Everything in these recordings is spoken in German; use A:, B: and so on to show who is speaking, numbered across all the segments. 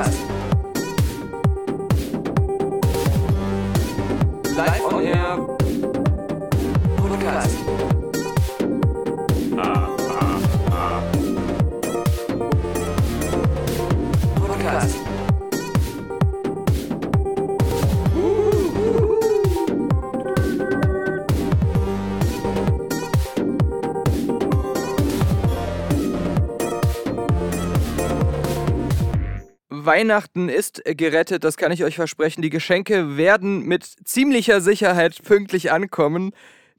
A: Podcast. Live on Air Podcast.
B: Weihnachten ist gerettet, das kann ich euch versprechen. Die Geschenke werden mit ziemlicher Sicherheit pünktlich ankommen,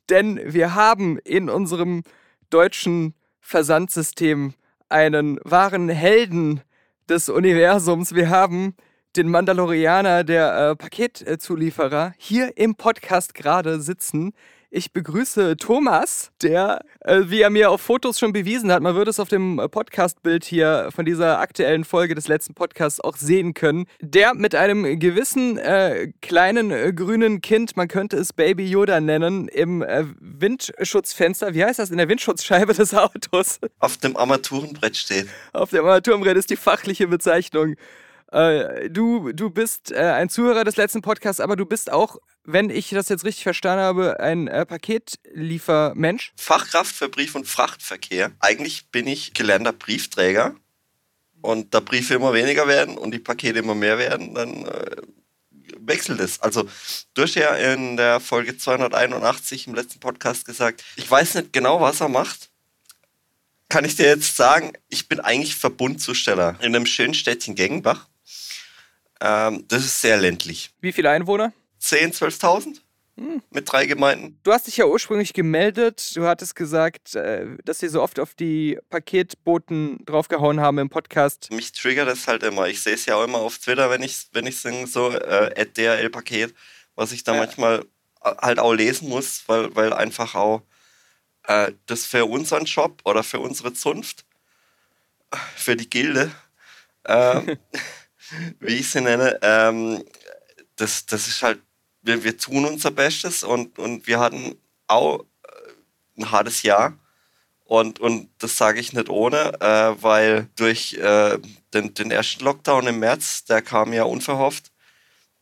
B: denn wir haben in unserem deutschen Versandsystem einen wahren Helden des Universums. Wir haben den Mandalorianer der äh, Paketzulieferer hier im Podcast gerade sitzen. Ich begrüße Thomas, der, äh, wie er mir auf Fotos schon bewiesen hat, man würde es auf dem äh, Podcast-Bild hier von dieser aktuellen Folge des letzten Podcasts auch sehen können, der mit einem gewissen äh, kleinen äh, grünen Kind, man könnte es Baby Yoda nennen, im äh, Windschutzfenster, wie heißt das, in der Windschutzscheibe des Autos,
C: auf dem Armaturenbrett steht.
B: auf dem Armaturenbrett ist die fachliche Bezeichnung. Äh, du, du bist äh, ein Zuhörer des letzten Podcasts, aber du bist auch, wenn ich das jetzt richtig verstanden habe, ein äh, Paketliefermensch.
C: Fachkraft für Brief- und Frachtverkehr. Eigentlich bin ich gelernter Briefträger. Und da Briefe immer weniger werden und die Pakete immer mehr werden, dann äh, wechselt es. Also, du hast ja in der Folge 281 im letzten Podcast gesagt, ich weiß nicht genau, was er macht. Kann ich dir jetzt sagen, ich bin eigentlich Verbundzusteller in einem schönen Städtchen Gengenbach. Ähm, das ist sehr ländlich.
B: Wie viele Einwohner?
C: 10.000, 12.000 mit drei Gemeinden.
B: Du hast dich ja ursprünglich gemeldet. Du hattest gesagt, äh, dass sie so oft auf die Paketboten draufgehauen haben im Podcast.
C: Mich triggert das halt immer. Ich sehe es ja auch immer auf Twitter, wenn ich wenn ich so äh, DRL-Paket, was ich da
B: Ja.
C: manchmal äh, halt auch lesen muss, weil, weil einfach auch äh, das für unseren Job oder für unsere Zunft, für die Gilde, ähm, wie ich sie nenne, ähm, das, das ist halt, wir, wir tun unser Bestes und, und wir hatten auch äh, ein hartes Jahr. Und, und das sage ich nicht ohne, äh, weil durch äh, den, den ersten Lockdown im März, der kam ja unverhofft.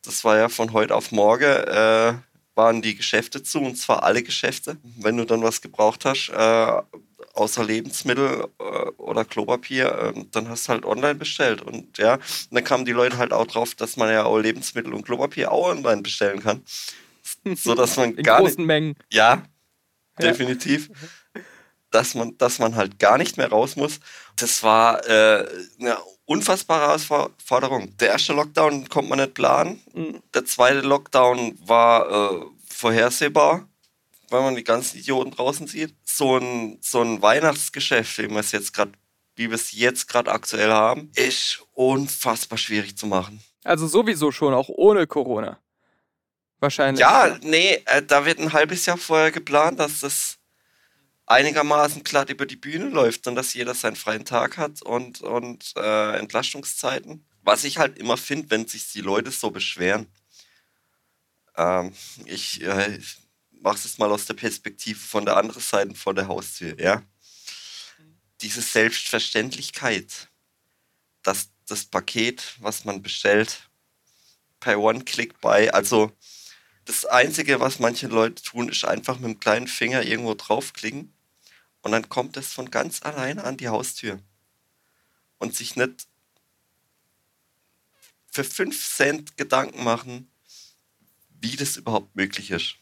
C: Das war ja von heute auf morgen, äh, waren die Geschäfte zu, und zwar alle Geschäfte. Wenn du dann was gebraucht hast, äh, außer Lebensmittel äh, oder Klopapier, äh, dann hast du halt online bestellt. Und ja, und dann kamen die Leute halt auch drauf, dass man ja auch Lebensmittel und Klopapier auch online bestellen kann. So dass man
B: In
C: gar nicht,
B: großen Mengen.
C: ja, definitiv. Dass man, dass man halt gar nicht mehr raus muss. Das war äh, eine unfassbare Herausforderung. Der erste Lockdown konnte man nicht planen.
B: Mhm.
C: Der zweite Lockdown war äh, vorhersehbar, weil man die ganzen Idioten draußen sieht. So ein, so ein Weihnachtsgeschäft, wie wir es jetzt gerade, wie wir es jetzt gerade aktuell haben, ist unfassbar schwierig zu machen.
B: Also sowieso schon, auch ohne Corona. Wahrscheinlich.
C: Ja, nee, äh, da wird ein halbes Jahr vorher geplant, dass das einigermaßen glatt über die Bühne läuft und dass jeder seinen freien Tag hat und, und äh, Entlastungszeiten. Was ich halt immer finde, wenn sich die Leute so beschweren. Ähm, ich äh, mache es mal aus der Perspektive von der anderen Seite vor der Haustür, ja. Diese Selbstverständlichkeit, dass das Paket, was man bestellt, per One-Click-Buy, also das Einzige, was manche Leute tun, ist einfach mit dem kleinen Finger irgendwo draufklicken und dann kommt es von ganz alleine an die Haustür. Und sich nicht für 5 Cent Gedanken machen, wie das überhaupt möglich ist.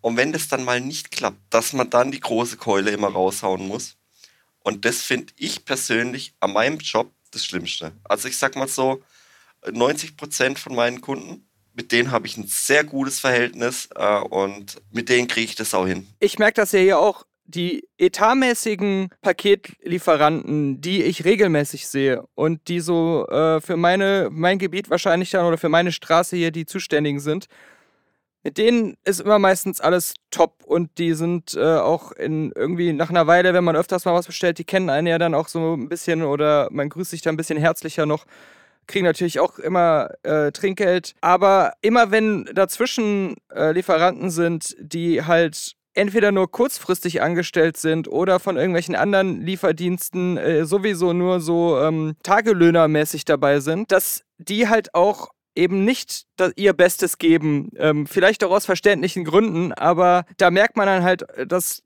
C: Und wenn das dann mal nicht klappt, dass man dann die große Keule immer raushauen muss. Und das finde ich persönlich an meinem Job das Schlimmste. Also ich sag mal so, 90 Prozent von meinen Kunden, mit denen habe ich ein sehr gutes Verhältnis äh, und mit denen kriege ich das auch hin.
B: Ich merke das ja hier auch. Die etatmäßigen Paketlieferanten, die ich regelmäßig sehe und die so äh, für meine, mein Gebiet wahrscheinlich dann oder für meine Straße hier die Zuständigen sind, mit denen ist immer meistens alles top und die sind äh, auch in irgendwie nach einer Weile, wenn man öfters mal was bestellt, die kennen einen ja dann auch so ein bisschen oder man grüßt sich da ein bisschen herzlicher noch kriegen natürlich auch immer äh, Trinkgeld. Aber immer wenn dazwischen äh, Lieferanten sind, die halt entweder nur kurzfristig angestellt sind oder von irgendwelchen anderen Lieferdiensten äh, sowieso nur so ähm, Tagelöhnermäßig dabei sind, dass die halt auch eben nicht ihr Bestes geben. Ähm, vielleicht auch aus verständlichen Gründen, aber da merkt man dann halt, dass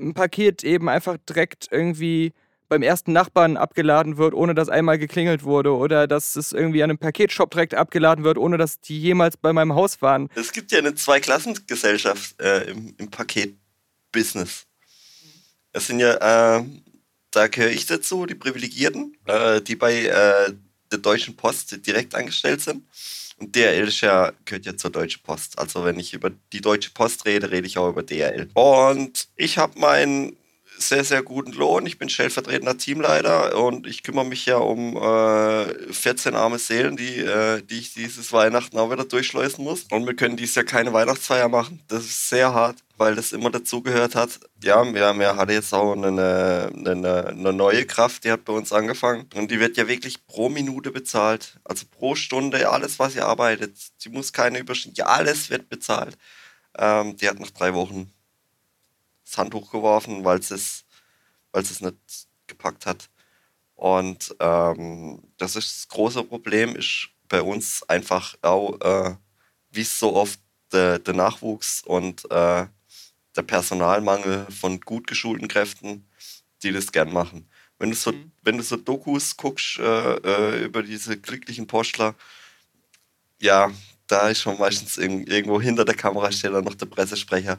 B: ein Paket eben einfach direkt irgendwie beim ersten Nachbarn abgeladen wird, ohne dass einmal geklingelt wurde. Oder dass es irgendwie an einem Paketshop direkt abgeladen wird, ohne dass die jemals bei meinem Haus waren.
C: Es gibt ja eine Zweiklassengesellschaft äh, im, im Paketbusiness. Es sind ja, äh, da gehöre ich dazu, die Privilegierten, äh, die bei äh, der Deutschen Post direkt angestellt sind. Und DRL ja, gehört ja zur Deutschen Post. Also wenn ich über die Deutsche Post rede, rede ich auch über DRL. Und ich habe meinen sehr, sehr guten Lohn. Ich bin stellvertretender Teamleiter und ich kümmere mich ja um äh, 14 arme Seelen, die, äh, die ich dieses Weihnachten auch wieder durchschleusen muss. Und wir können dieses Jahr keine Weihnachtsfeier machen. Das ist sehr hart, weil das immer dazugehört hat. Ja, wir, wir hatte jetzt auch eine, eine, eine neue Kraft, die hat bei uns angefangen. Und die wird ja wirklich pro Minute bezahlt. Also pro Stunde, alles, was sie arbeitet. Sie muss keine Überstunden, ja, alles wird bezahlt. Ähm, die hat nach drei Wochen das Handtuch geworfen, weil es weil es nicht gepackt hat. Und ähm, das ist das große Problem, ist bei uns einfach auch, äh, wie es so oft der, der Nachwuchs und äh, der Personalmangel von gut geschulten Kräften, die das gern machen. Wenn du so, mhm. wenn du so Dokus guckst äh, äh über diese glücklichen Postler, ja, da ist schon meistens irgendwo hinter der Kamera steht dann noch der Pressesprecher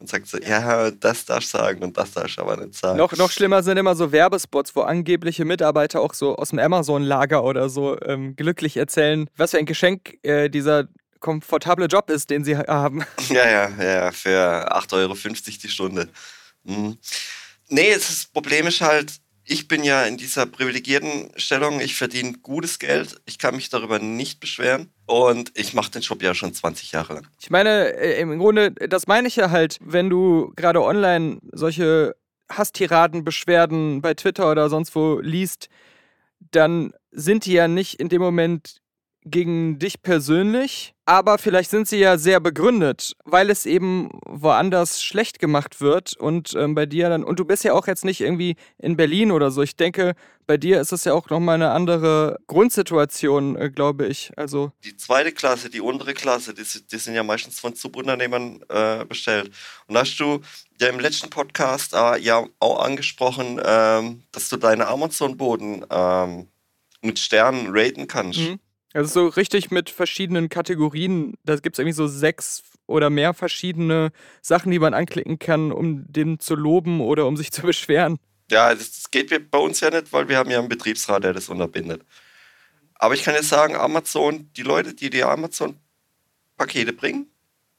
C: und sagt so, ja, das darfst du sagen und das darfst du aber nicht sagen.
B: Noch, noch schlimmer sind immer so Werbespots, wo angebliche Mitarbeiter auch so aus dem Amazon-Lager oder so ähm, glücklich erzählen, was für ein Geschenk äh, dieser komfortable Job ist, den sie haben.
C: Ja, ja, ja, für 8,50 Euro die Stunde. Mhm. Nee, das Problem ist halt, ich bin ja in dieser privilegierten Stellung, ich verdiene gutes Geld, ich kann mich darüber nicht beschweren. Und ich mache den Job ja schon 20 Jahre lang.
B: Ich meine, äh, im Grunde, das meine ich ja halt, wenn du gerade online solche Hasstiraden, Beschwerden bei Twitter oder sonst wo liest, dann sind die ja nicht in dem Moment gegen dich persönlich, aber vielleicht sind sie ja sehr begründet, weil es eben woanders schlecht gemacht wird und ähm, bei dir dann, und du bist ja auch jetzt nicht irgendwie in Berlin oder so. Ich denke, bei dir ist es ja auch nochmal eine andere Grundsituation, äh, glaube ich. Also
C: die zweite Klasse, die untere Klasse, die, die sind ja meistens von Subunternehmern äh, bestellt. Und hast du ja im letzten Podcast äh, ja auch angesprochen, ähm, dass du deine Amazon-Boden ähm, mit Sternen raten kannst. Mhm.
B: Also so richtig mit verschiedenen Kategorien. Da gibt es irgendwie so sechs oder mehr verschiedene Sachen, die man anklicken kann, um den zu loben oder um sich zu beschweren.
C: Ja, das geht bei uns ja nicht, weil wir haben ja einen Betriebsrat, der das unterbindet. Aber ich kann jetzt sagen, Amazon, die Leute, die die Amazon-Pakete bringen,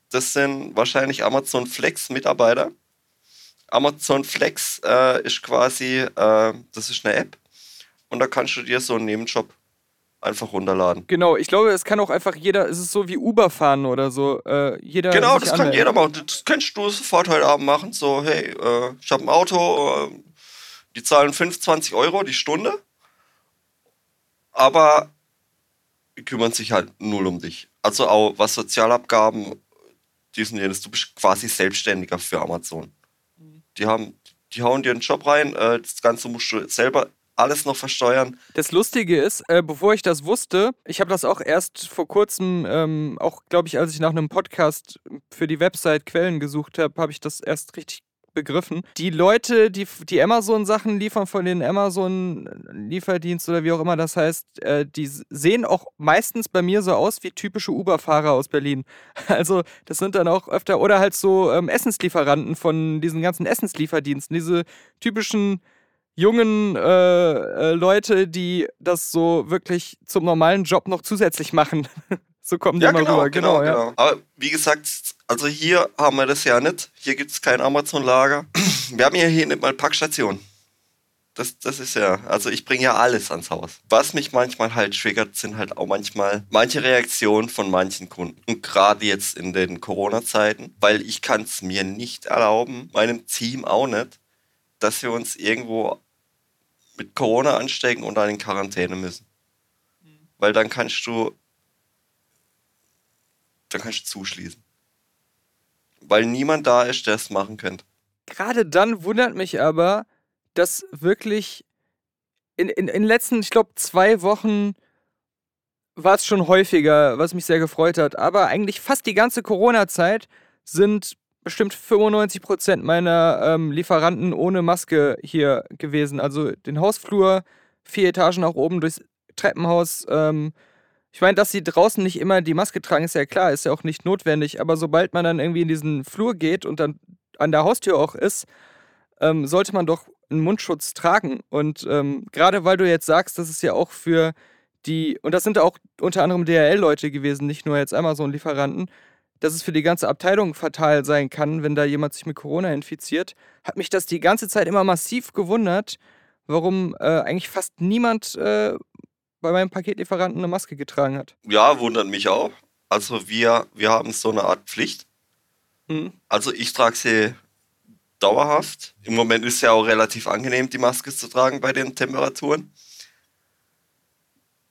C: das sind wahrscheinlich Amazon Flex-Mitarbeiter. Amazon Flex äh, ist quasi, äh, das ist eine App und da kannst du dir so einen Nebenjob einfach runterladen.
B: Genau, ich glaube, es kann auch einfach jeder, es ist so wie Uber fahren oder so. Äh, jeder
C: genau, das kann jeder machen. Das kannst du sofort heute Abend machen. So, hey, äh, ich habe ein Auto, äh, die zahlen 25 Euro die Stunde, aber die kümmern sich halt null um dich. Also auch was Sozialabgaben, diesen jenes, du bist quasi Selbstständiger für Amazon. Mhm. Die haben, die hauen dir einen Job rein, äh, das Ganze musst du selber alles noch versteuern.
B: Das Lustige ist, äh, bevor ich das wusste, ich habe das auch erst vor kurzem, ähm, auch glaube ich, als ich nach einem Podcast für die Website Quellen gesucht habe, habe ich das erst richtig begriffen. Die Leute, die die Amazon-Sachen liefern von den Amazon-Lieferdienst oder wie auch immer das heißt, äh, die sehen auch meistens bei mir so aus wie typische Uber-Fahrer aus Berlin. Also das sind dann auch öfter, oder halt so ähm, Essenslieferanten von diesen ganzen Essenslieferdiensten, diese typischen jungen äh, äh, Leute, die das so wirklich zum normalen Job noch zusätzlich machen. so kommen die
C: ja,
B: mal
C: genau,
B: rüber.
C: Genau, genau, genau. Aber wie gesagt, also hier haben wir das ja nicht. Hier gibt es kein Amazon-Lager. Wir haben ja hier nicht mal Packstation. Das, das ist ja, also ich bringe ja alles ans Haus. Was mich manchmal halt triggert, sind halt auch manchmal manche Reaktionen von manchen Kunden. Und gerade jetzt in den Corona-Zeiten, weil ich kann es mir nicht erlauben, meinem Team auch nicht, dass wir uns irgendwo mit Corona anstecken und dann in Quarantäne müssen. Weil dann kannst du dann kannst du zuschließen. weil niemand da ist, der es machen könnte.
B: Gerade dann wundert mich aber, dass wirklich in, in, in den letzten, ich glaube, zwei Wochen war es schon häufiger, was mich sehr gefreut hat. Aber eigentlich fast die ganze Corona-Zeit sind bestimmt 95 Prozent meiner ähm, Lieferanten ohne Maske hier gewesen. Also den Hausflur, vier Etagen nach oben durchs Treppenhaus. Ähm, ich meine, dass sie draußen nicht immer die Maske tragen, ist ja klar, ist ja auch nicht notwendig. Aber sobald man dann irgendwie in diesen Flur geht und dann an der Haustür auch ist, ähm, sollte man doch einen Mundschutz tragen. Und ähm, gerade weil du jetzt sagst, dass es ja auch für die, und das sind auch unter anderem DHL-Leute gewesen, nicht nur jetzt Amazon-Lieferanten, dass es für die ganze Abteilung fatal sein kann, wenn da jemand sich mit Corona infiziert, hat mich das die ganze Zeit immer massiv gewundert, warum äh, eigentlich fast niemand äh, bei meinem Paketlieferanten eine Maske getragen hat.
C: Ja, wundert mich auch. Also wir, wir haben so eine Art Pflicht.
B: Mhm.
C: Also ich trage sie dauerhaft. Im Moment ist es ja auch relativ angenehm, die Maske zu tragen bei den Temperaturen.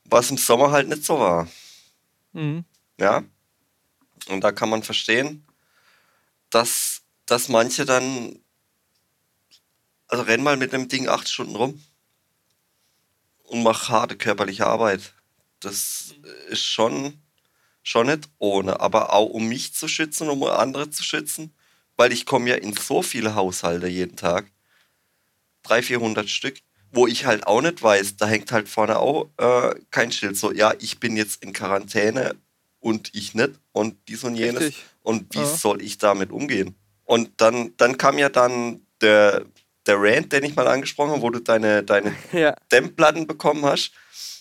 C: Was im Sommer halt nicht so war.
B: Mhm.
C: Ja. Und da kann man verstehen, dass, dass manche dann, also renn mal mit einem Ding acht Stunden rum und mach harte körperliche Arbeit. Das ist schon, schon nicht ohne, aber auch um mich zu schützen, um andere zu schützen, weil ich komme ja in so viele Haushalte jeden Tag, 300, 400 Stück, wo ich halt auch nicht weiß, da hängt halt vorne auch äh, kein Schild so, ja, ich bin jetzt in Quarantäne und ich nicht und dies und jenes
B: Richtig.
C: und wie
B: Ja.
C: soll ich damit umgehen? Und dann, dann kam ja dann der, der Rant, den ich mal angesprochen habe, wo du deine, deine
B: Ja,
C: Dämmplatten bekommen hast.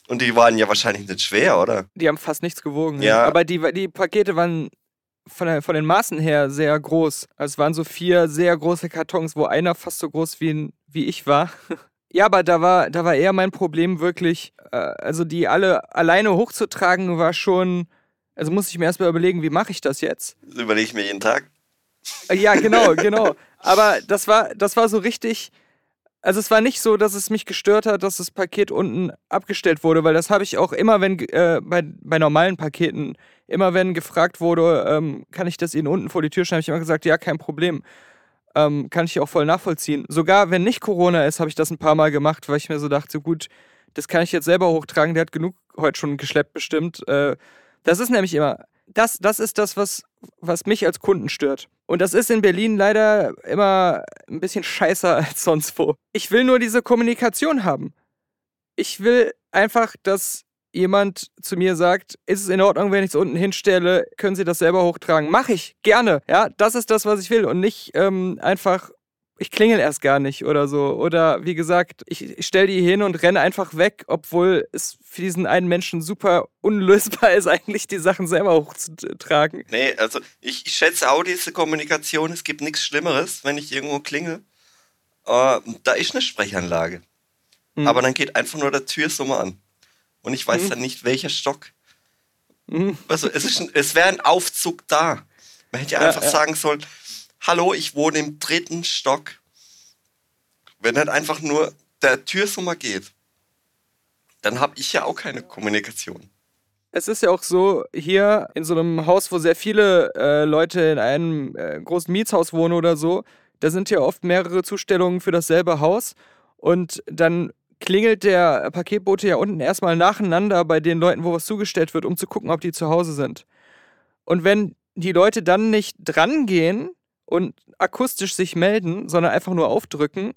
C: Und die waren ja wahrscheinlich nicht schwer, oder?
B: die haben fast nichts gewogen.
C: Ja.
B: Aber die, die Pakete waren von, der, von den Maßen her sehr groß. Also es waren so vier sehr große Kartons, wo einer fast so groß wie, ein- wie ich war. Ja, aber da war, da war eher mein Problem wirklich, äh, also die alle alleine hochzutragen, war schon, also muss ich mir erstmal überlegen, wie mache ich das jetzt?
C: Das überlege ich mir jeden Tag.
B: Äh, Ja, genau, genau. Aber das war, das war so richtig. Also es war nicht so, dass es mich gestört hat, dass das Paket unten abgestellt wurde, weil das habe ich auch immer, wenn äh, bei, bei normalen Paketen, immer wenn gefragt wurde, ähm, kann ich das Ihnen unten vor die Tür stellen, habe ich immer gesagt, ja, kein Problem. Ähm, kann ich auch voll nachvollziehen. Sogar wenn nicht Corona ist, habe ich das ein paar Mal gemacht, weil ich mir so dachte, so gut, das kann ich jetzt selber hochtragen, der hat genug heute schon geschleppt bestimmt. Äh, das ist nämlich immer, das, das ist das, was, was mich als Kunden stört. Und das ist in Berlin leider immer ein bisschen scheißer als sonst wo. Ich will nur diese Kommunikation haben. Ich will einfach, dass jemand zu mir sagt, ist es in Ordnung, wenn ich es unten hinstelle, können Sie das selber hochtragen? Mach ich, gerne. Ja, das ist das, was ich will. Und nicht ähm, einfach, ich klingel erst gar nicht oder so. Oder wie gesagt, ich, ich stelle die hin und renne einfach weg, obwohl es für diesen einen Menschen super unlösbar ist, eigentlich die Sachen selber hochzutragen.
C: Nee, also ich, ich schätze auch diese Kommunikation. Es gibt nichts Schlimmeres, wenn ich irgendwo klingel. Äh, da ist eine Sprechanlage.
B: Mhm.
C: Aber dann geht einfach nur der Türsummer an. Und ich weiß
B: Mhm.
C: dann nicht, welcher Stock.
B: Mhm.
C: Also es, ist ein- es wäre ein Aufzug da. Man hätte ja
B: Ja,
C: einfach
B: ja.
C: sagen sollen, hallo, ich wohne im dritten Stock. Wenn dann einfach nur der Türsummer geht, dann habe ich ja auch keine Kommunikation.
B: Es ist ja auch so, hier in so einem Haus, wo sehr viele äh, Leute in einem äh, großen Mietshaus wohnen oder so, da sind ja oft mehrere Zustellungen für dasselbe Haus. Und dann klingelt der Paketbote ja unten erstmal nacheinander bei den Leuten, wo was zugestellt wird, um zu gucken, ob die zu Hause sind. Und wenn die Leute dann nicht drangehen und akustisch sich melden, sondern einfach nur aufdrücken,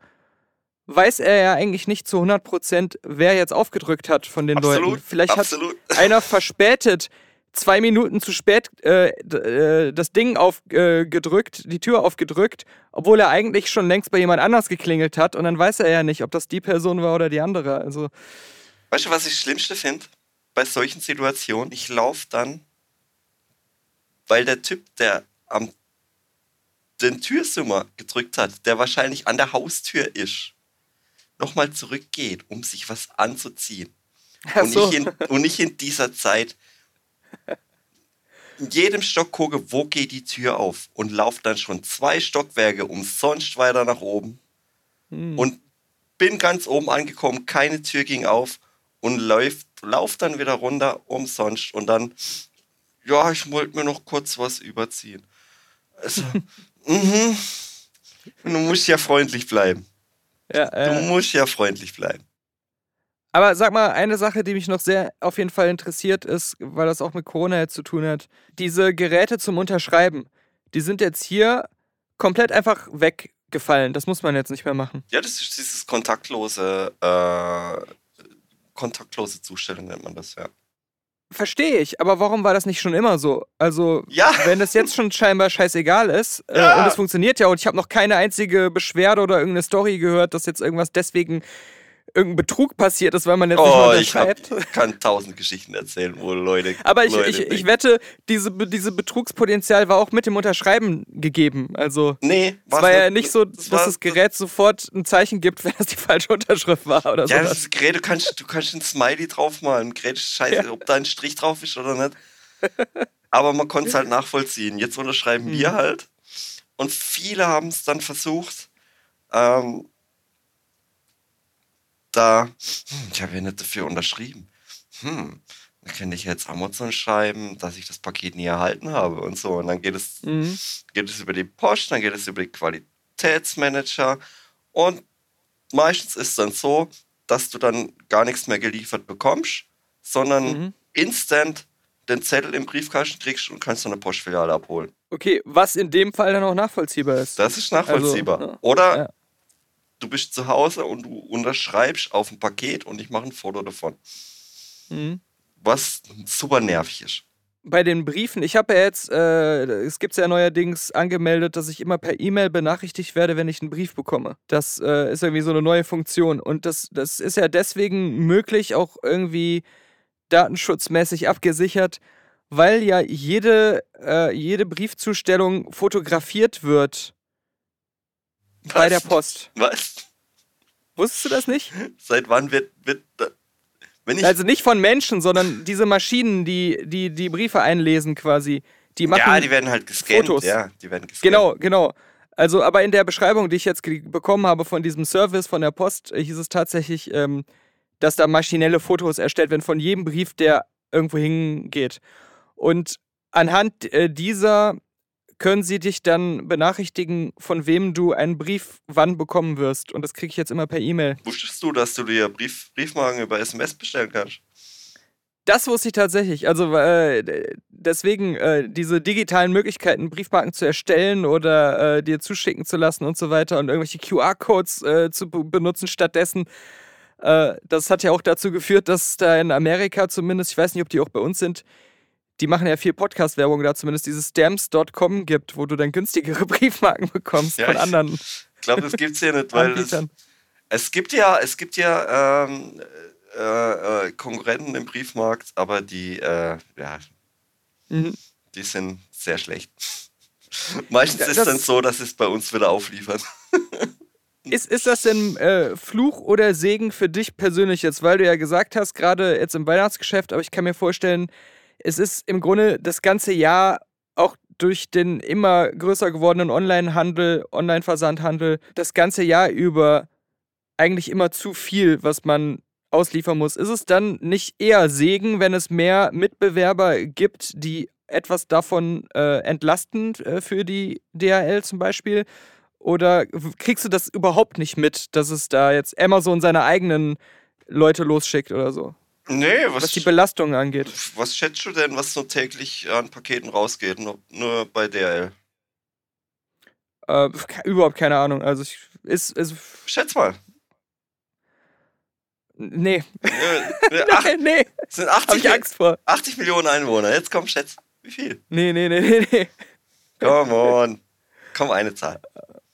B: weiß er ja eigentlich nicht zu 100%, wer jetzt aufgedrückt hat von den
C: Absolut,
B: Leuten. Vielleicht
C: absolut.
B: hat einer verspätet, zwei Minuten zu spät äh, äh, das Ding aufgedrückt, äh, die Tür aufgedrückt, obwohl er eigentlich schon längst bei jemand anders geklingelt hat und dann weiß er ja nicht, ob das die Person war oder die andere. Also,
C: Weißt du, was ich das Schlimmste finde? Bei solchen Situationen, ich laufe dann, weil der Typ, der am den Türsummer gedrückt hat, der wahrscheinlich an der Haustür ist, nochmal zurückgeht, um sich was anzuziehen.
B: ach
C: Und,
B: so.
C: ich in, und ich in dieser Zeit in jedem Stock gucke, wo geht die Tür auf und laufe dann schon zwei Stockwerke umsonst weiter nach oben
B: Hm.
C: und bin ganz oben angekommen, keine Tür ging auf und läuft, lauf dann wieder runter umsonst und dann, ja, ich wollte mir noch kurz was überziehen. Also, mhm. Du musst ja freundlich bleiben.
B: Ja,
C: Du
B: äh,
C: musst ja freundlich bleiben.
B: aber sag mal, eine Sache, die mich noch sehr auf jeden Fall interessiert ist, weil das auch mit Corona jetzt zu tun hat. Diese Geräte zum Unterschreiben, die sind jetzt hier komplett einfach weggefallen. Das muss man jetzt nicht mehr machen.
C: Ja, das ist dieses kontaktlose, äh, kontaktlose Zustellung nennt man das, ja.
B: Verstehe ich, aber warum war das nicht schon immer so? Also,
C: Ja,
B: wenn es jetzt schon scheinbar scheißegal ist äh,
C: Ja.
B: und es funktioniert ja und ich habe noch keine einzige Beschwerde oder irgendeine Story gehört, dass jetzt irgendwas deswegen irgendein Betrug passiert ist, weil man jetzt nicht
C: oh,
B: mehr
C: ich hab,
B: unterschreibt.
C: kann tausend Geschichten erzählen, wo Leute.
B: Aber ich,
C: Leute
B: ich, ich wette, diese, diese Betrugspotenzial war auch mit dem Unterschreiben gegeben. Also
C: Nee,
B: es war ja
C: nicht.
B: so,
C: Das
B: dass
C: war-
B: das Gerät sofort ein Zeichen gibt, wenn das die falsche Unterschrift war oder
C: Ja,
B: sowas.
C: das Gerät, du kannst, du kannst ein Smiley draufmalen. Gerät ist scheiße, ob da ein Strich drauf ist oder nicht. Aber man konnte es halt nachvollziehen. Jetzt unterschreiben wir
B: Mhm.
C: halt. Und viele haben es dann versucht, ähm, da, hm, ich habe ja nicht dafür unterschrieben. Hm, dann kann ich jetzt Amazon schreiben, dass ich das Paket nie erhalten habe und so. Und dann geht es
B: Mhm.
C: geht es über die Post, dann geht es über die Qualitätsmanager und meistens ist es dann so, dass du dann gar nichts mehr geliefert bekommst, sondern
B: Mhm.
C: instant den Zettel im Briefkasten kriegst und kannst der Postfiliale abholen.
B: Okay, was in dem Fall dann auch nachvollziehbar ist.
C: Das ist nachvollziehbar.
B: Also, ja.
C: Oder
B: Ja.
C: Du bist zu Hause und du unterschreibst auf ein Paket und ich mache ein Foto davon.
B: Mhm.
C: Was super nervig ist.
B: Bei den Briefen, ich habe ja jetzt, äh, es gibt ja neuerdings angemeldet, dass ich immer per E-Mail benachrichtigt werde, wenn ich einen Brief bekomme. Das äh, ist irgendwie so eine neue Funktion. Und das, das ist ja deswegen möglich, auch irgendwie datenschutzmäßig abgesichert, weil ja jede, äh, jede Briefzustellung fotografiert wird bei der
C: Was?
B: Post.
C: Was?
B: Wusstest du das nicht?
C: Seit wann wird, wird wenn ich
B: Also nicht von Menschen, sondern diese Maschinen, die die, die Briefe einlesen quasi. Die machen
C: ja, die werden halt gescannt.
B: Fotos.
C: Ja, die werden gescannt.
B: Genau, genau. Also, aber in der Beschreibung, die ich jetzt bekommen habe von diesem Service von der Post, äh, hieß es tatsächlich, ähm, dass da maschinelle Fotos erstellt werden von jedem Brief, der irgendwo hingeht. Und anhand äh, dieser können sie dich dann benachrichtigen, von wem du einen Brief wann bekommen wirst. Und das kriege ich jetzt immer per E-Mail.
C: Wusstest du, dass du dir Brief, Briefmarken über SMS bestellen kannst?
B: Das wusste ich tatsächlich. Also äh, deswegen äh, diese digitalen Möglichkeiten, Briefmarken zu erstellen oder äh, dir zuschicken zu lassen und so weiter und irgendwelche QR-Codes äh, zu be- benutzen stattdessen. Äh, das hat ja auch dazu geführt, dass da in Amerika zumindest, ich weiß nicht, ob die auch bei uns sind, die machen ja viel Podcast-Werbung da, zumindest dieses Stamps.com gibt, wo du dann günstigere Briefmarken bekommst
C: Ja,
B: von anderen
C: Ich glaube, das gibt's hier nicht, weil
B: Anbietern.
C: es gibt ja, es gibt ja ähm, äh, äh, Konkurrenten im Briefmarkt, aber die, äh, ja,
B: Mhm.
C: die sind sehr schlecht. Meistens
B: Ja,
C: ist es dann so, dass es bei uns wieder aufliefern.
B: Ist, ist das denn äh, Fluch oder Segen für dich persönlich jetzt? Weil du ja gesagt hast, gerade jetzt im Weihnachtsgeschäft, aber ich kann mir vorstellen, es ist im Grunde das ganze Jahr auch durch den immer größer gewordenen Online-Handel, Online-Versandhandel, das ganze Jahr über eigentlich immer zu viel, was man ausliefern muss. Ist es dann nicht eher Segen, wenn es mehr Mitbewerber gibt, die etwas davon äh, entlasten äh, für die DHL zum Beispiel? Oder kriegst du das überhaupt nicht mit, dass es da jetzt Amazon seine eigenen Leute losschickt oder so?
C: Nee, was,
B: Was die Belastung angeht.
C: was schätzt du denn, was so täglich an Paketen rausgeht? Nur, nur bei DRL.
B: Äh, überhaupt keine Ahnung. Also ich, ist, ist
C: Schätz mal.
B: nee,
C: Äh, äh, ach,
B: nee,
C: es sind
B: hab
C: 80,
B: ich Angst vor.
C: 80 Millionen Einwohner. Jetzt komm, schätz. Wie viel?
B: Nee, nee, nee, nee, nee.
C: Come on. Komm, eine Zahl.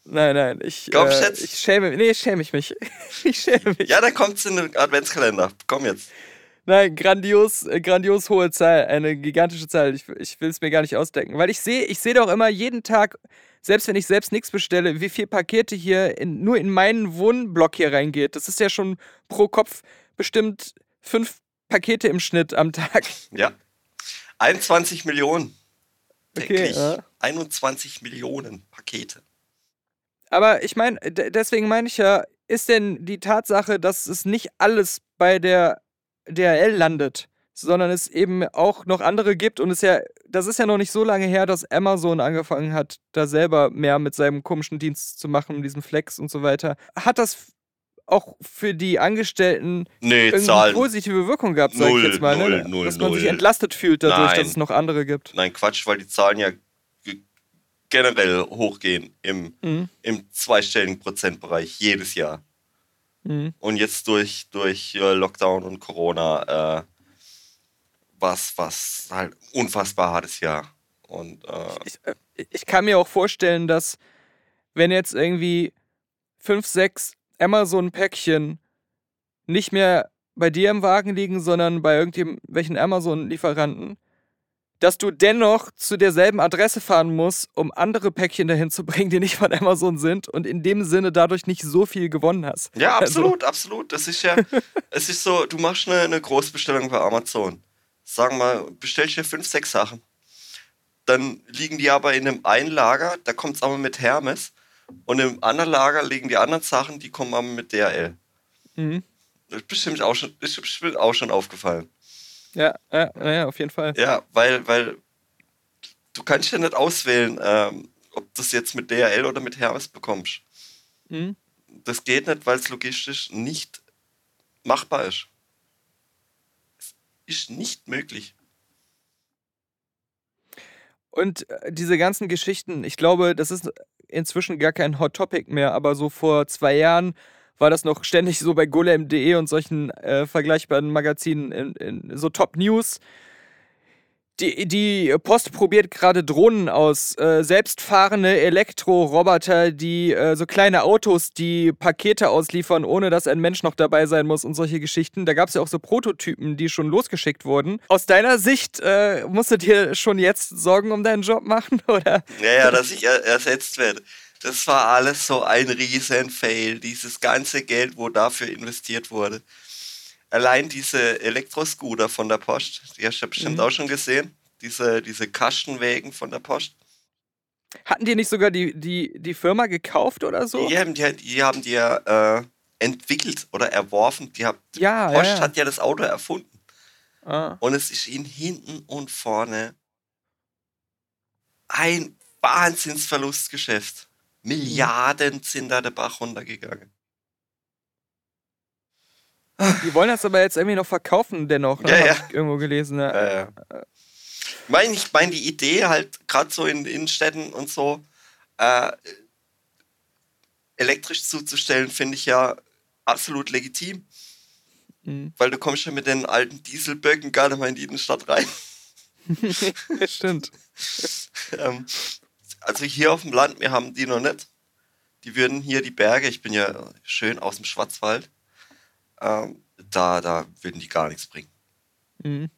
B: Nein, nein, ich,
C: Komm,
B: äh,
C: schätz.
B: ich schäme, nee, schäme ich mich. ich schäme mich.
C: Ja, dann kommt's in den Adventskalender. Komm jetzt.
B: Nein, grandios, äh, grandios hohe Zahl, eine gigantische Zahl. Ich, ich will es mir gar nicht ausdenken, weil ich sehe, ich sehe doch immer jeden Tag, selbst wenn ich selbst nichts bestelle, wie viele Pakete hier in, nur in meinen Wohnblock hier reingeht. Das ist ja schon pro Kopf bestimmt fünf Pakete im Schnitt am Tag.
C: Ja. 21 Millionen.
B: Okay,
C: Täglich.
B: ja.
C: 21 Millionen Pakete.
B: Aber ich meine, deswegen meine ich ja, ist denn die Tatsache, dass es nicht alles bei der DHL landet, sondern es eben auch noch andere gibt und es ja, das ist ja noch nicht so lange her, dass Amazon angefangen hat, da selber mehr mit seinem komischen Dienst zu machen, diesen Flex und so weiter. Hat das auch für die Angestellten
C: Nee, Zahlen.
B: positive Wirkung gehabt, sag
C: Null,
B: ich jetzt mal,
C: null,
B: ne?
C: null,
B: dass man sich entlastet fühlt dadurch,
C: Nein.
B: dass es noch andere gibt.
C: Nein, Quatsch, weil die Zahlen ja ge- generell hochgehen im,
B: Mhm.
C: im zweistelligen Prozentbereich jedes Jahr.
B: Mhm.
C: Und jetzt durch, durch äh, Lockdown und Corona äh, was was halt unfassbar hartes Jahr. Und äh,
B: ich, äh, ich kann mir auch vorstellen, dass wenn jetzt irgendwie fünf, sechs Amazon-Päckchen nicht mehr bei dir im Wagen liegen, sondern bei irgendwelchen Amazon-Lieferanten, dass du dennoch zu derselben Adresse fahren musst, um andere Päckchen dahin zu bringen, die nicht von Amazon sind und in dem Sinne dadurch nicht so viel gewonnen hast.
C: ja,
B: Also-
C: absolut, absolut. Das ist ja, es ist so, du machst eine, eine Großbestellung bei Amazon. Sagen wir mal, bestellst dir fünf, sechs Sachen. Dann liegen die aber in einem einen Lager, da kommt es aber mit Hermes. Und im anderen Lager liegen die anderen Sachen, die kommen aber mit DHL.
B: Mhm.
C: Das ist bestimmt auch schon, ist bestimmt auch schon aufgefallen.
B: Ja, ja, ja, auf jeden Fall.
C: Ja, weil, weil du kannst ja nicht auswählen, ähm, ob du es jetzt mit DHL oder mit Hermes bekommst.
B: Mhm.
C: Das geht nicht, weil es logistisch nicht machbar ist. Es ist nicht möglich.
B: Und äh, diese ganzen Geschichten, ich glaube, das ist inzwischen gar kein Hot Topic mehr, aber so vor zwei Jahren war das noch ständig so bei golem.de und solchen äh, vergleichbaren Magazinen in, in so Top News. Die, die Post probiert gerade Drohnen aus, äh, selbstfahrende Elektroroboter, die äh, so kleine Autos, die Pakete ausliefern, ohne dass ein Mensch noch dabei sein muss und solche Geschichten. Da gab es ja auch so Prototypen, die schon losgeschickt wurden. Aus deiner Sicht äh, musst du dir schon jetzt Sorgen um deinen Job machen, oder?
C: Ja, dass ich er ersetzt werde. Das war alles so ein riesen Fail. Dieses ganze Geld, wo dafür investiert wurde. Allein diese Elektroscooter von der Post, die hast du ja bestimmt
B: Mhm.
C: auch schon gesehen. Diese, diese Kastenwägen von der Post.
B: Hatten die nicht sogar die, die, die Firma gekauft oder so?
C: Die haben die, die, haben die ja äh, entwickelt oder erworfen. Die haben,
B: Ja,
C: Post
B: ja, ja.
C: hat ja das Auto erfunden.
B: Ah.
C: Und es ist ihnen hinten und vorne ein Wahnsinnsverlustgeschäft. Milliarden sind da der Bach runtergegangen.
B: Die wollen das aber jetzt irgendwie noch verkaufen, dennoch. Ne?
C: Ja,
B: Hab
C: ja.
B: Ich irgendwo gelesen. Ja.
C: Äh, ich meine, ich mein, die Idee halt, gerade so in Innenstädten und so, äh, elektrisch zuzustellen, finde ich ja absolut legitim.
B: Mhm.
C: Weil du kommst ja mit den alten Dieselböcken gar nicht mal in die Innenstadt rein.
B: Stimmt.
C: ähm, also hier auf dem Land, wir haben die noch nicht. Die würden hier die Berge, ich bin ja schön aus dem Schwarzwald, ähm, da, da würden die gar nichts bringen.
B: Mhm.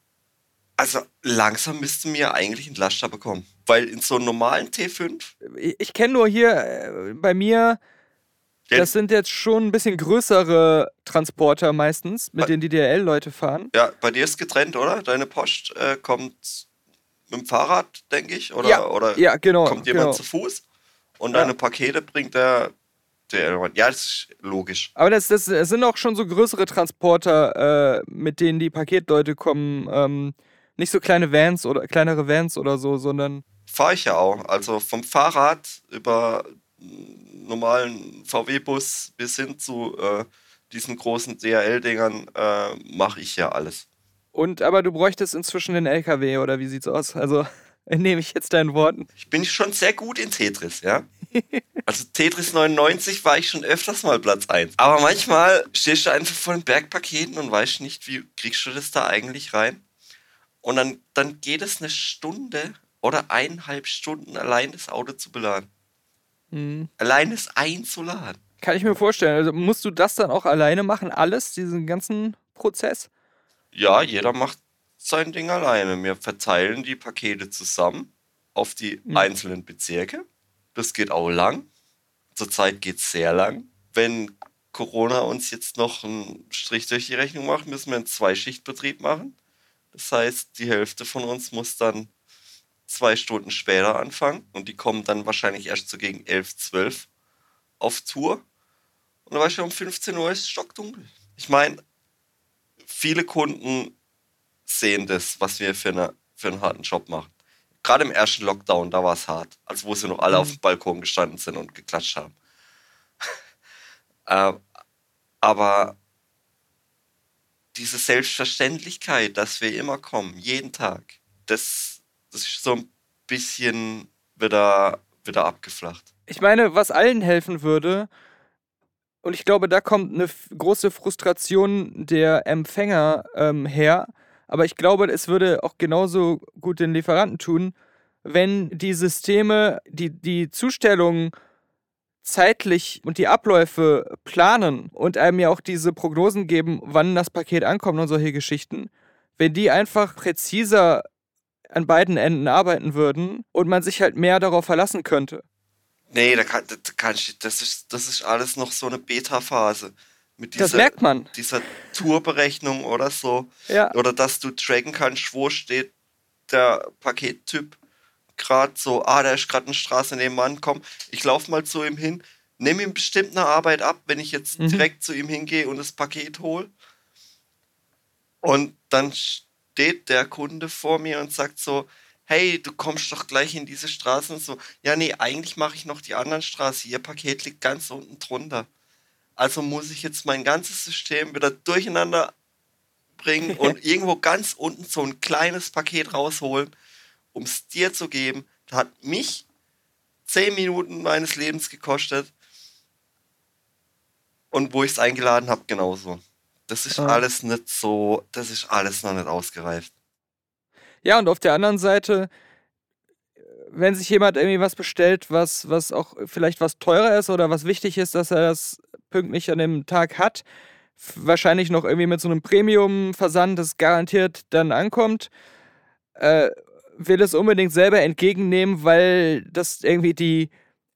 C: Also langsam müssten wir eigentlich einen Laster bekommen. Weil in so einem normalen T5,
B: Ich, ich kenne nur hier äh, bei mir,
C: der,
B: das sind jetzt schon ein bisschen größere Transporter meistens, mit
C: Bei-
B: denen die DRL-Leute fahren.
C: ja, bei dir ist getrennt, oder? Deine Post äh, kommt mit dem Fahrrad, denke ich, oder,
B: Ja,
C: oder
B: Ja, genau.
C: kommt jemand
B: genau.
C: zu Fuß und
B: Ja.
C: deine Pakete bringt der, der Ja, das ist logisch.
B: Aber das, das, es sind auch schon so größere Transporter, äh, mit denen die Paketleute kommen. Ähm, nicht so kleine Vans oder kleinere Vans oder so, sondern
C: Fahre ich ja auch. Also vom Fahrrad über normalen VW-Bus bis hin zu äh, diesen großen DHL-Dingern äh, mache ich ja alles.
B: Und aber du bräuchtest inzwischen den LKW, oder wie sieht's aus? Also nehme ich jetzt deinen Worten.
C: Ich bin schon sehr gut in Tetris, ja. Also Tetris 99 war ich schon öfters mal Platz 1. Aber manchmal stehst du einfach vor den Bergpaketen und weißt nicht, wie kriegst du das da eigentlich rein. Und dann, dann geht es eine Stunde oder eineinhalb Stunden allein das Auto zu beladen.
B: Hm.
C: Allein das einzuladen.
B: Kann ich mir vorstellen. Also musst du das dann auch alleine machen, alles, diesen ganzen Prozess?
C: Ja, jeder macht sein Ding alleine. Wir verteilen die Pakete zusammen auf die
B: Mhm.
C: einzelnen Bezirke. Das geht auch lang. Zurzeit geht es sehr lang. Wenn Corona uns jetzt noch einen Strich durch die Rechnung macht, müssen wir einen Zweischichtbetrieb machen. Das heißt, die Hälfte von uns muss dann zwei Stunden später anfangen und die kommen dann wahrscheinlich erst so gegen 11, 12 auf Tour. Und dann weißt du, um 15 Uhr ist es stockdunkel. Ich meine, viele Kunden sehen das, was wir für, eine, für einen harten Job machen. Gerade im ersten Lockdown, da war es hart, als wo sie noch alle
B: Mhm.
C: auf dem Balkon gestanden sind und geklatscht haben. äh, aber diese Selbstverständlichkeit, dass wir immer kommen, jeden Tag, das, das ist so ein bisschen wieder, wieder abgeflacht.
B: Ich meine, was allen helfen würde, und ich glaube, da kommt eine große Frustration der Empfänger ähm, her, aber ich glaube, es würde auch genauso gut den Lieferanten tun, wenn die Systeme, die, die Zustellung zeitlich und die Abläufe planen und einem ja auch diese Prognosen geben, wann das Paket ankommt und solche Geschichten, wenn die einfach präziser an beiden Enden arbeiten würden und man sich halt mehr darauf verlassen könnte.
C: Nee, da kann, da kannst du- das, ist, das ist alles noch so eine Beta-Phase. Mit
B: Das
C: dieser,
B: merkt man.
C: dieser Tourberechnung oder so.
B: Ja.
C: Oder dass du tracken kannst, wo steht der Pakettyp gerade so, ah, da ist gerade eine Straße nebenan, komm, ich laufe mal zu ihm hin, nehme ihm bestimmt eine Arbeit ab, wenn ich jetzt
B: Mhm.
C: direkt zu ihm hingehe und das Paket hole. Und dann steht der Kunde vor mir und sagt so, hey, du kommst doch gleich in diese Straße und so. Ja, nee, eigentlich mache ich noch die anderen Straße. Ihr Paket liegt ganz unten drunter. Also muss ich jetzt mein ganzes System wieder durcheinander bringen und irgendwo ganz unten so ein kleines Paket rausholen, um es dir zu geben. Das hat mich zehn Minuten meines Lebens gekostet. Und wo ich es eingeladen habe, genauso. Das ist
B: Ah.
C: alles nicht so, das ist alles noch nicht ausgereift.
B: Ja, und auf der anderen Seite, wenn sich jemand irgendwie was bestellt, was, was auch vielleicht was teurer ist oder was wichtig ist, dass er das pünktlich an dem Tag hat, wahrscheinlich noch irgendwie mit so einem Premium-Versand, das garantiert dann ankommt, äh, will es unbedingt selber entgegennehmen, weil das irgendwie die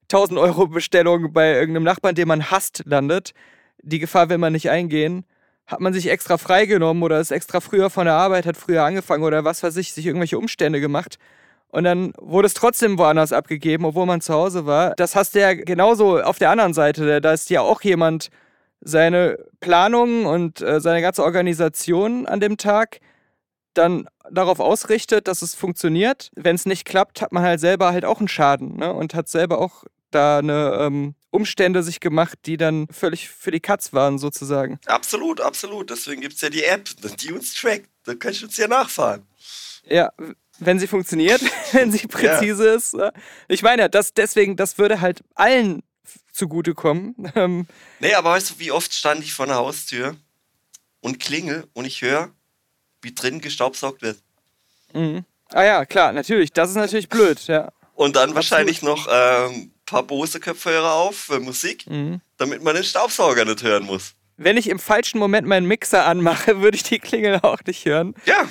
B: 1000 Euro Bestellung bei irgendeinem Nachbarn, den man hasst, landet. Die Gefahr will man nicht eingehen. Hat man sich extra freigenommen oder ist extra früher von der Arbeit, hat früher angefangen oder was weiß ich, sich irgendwelche Umstände gemacht. Und dann wurde es trotzdem woanders abgegeben, obwohl man zu Hause war. Das hast du ja genauso auf der anderen Seite. Da ist ja auch jemand seine Planung und äh, seine ganze Organisation an dem Tag dann darauf ausrichtet, dass es funktioniert. Wenn es nicht klappt, hat man halt selber halt auch einen Schaden ne? und hat selber auch da eine ähm, Umstände sich gemacht, die dann völlig für die Katz waren sozusagen.
C: Absolut, absolut. Deswegen gibt es ja die App, die uns trackt. Da kannst du uns ja nachfahren.
B: Ja, wenn sie funktioniert, wenn sie präzise ist. äh. Ich meine, ja, das deswegen, das würde halt allen zugutekommen. Ähm,
C: Nee, aber weißt du, wie oft stand ich vor der Haustür und klingel und ich höre, wie drin gestaubsaugt wird.
B: mhm. Ah ja, klar, natürlich. Das ist natürlich blöd, ja.
C: Und dann wahrscheinlich noch ähm, paar Bose-Kopfhörer auf für Musik,
B: Mhm.
C: damit man den Staubsauger nicht hören muss.
B: Wenn ich im falschen Moment meinen Mixer anmache, würde ich die Klingel auch nicht hören.
C: Ja,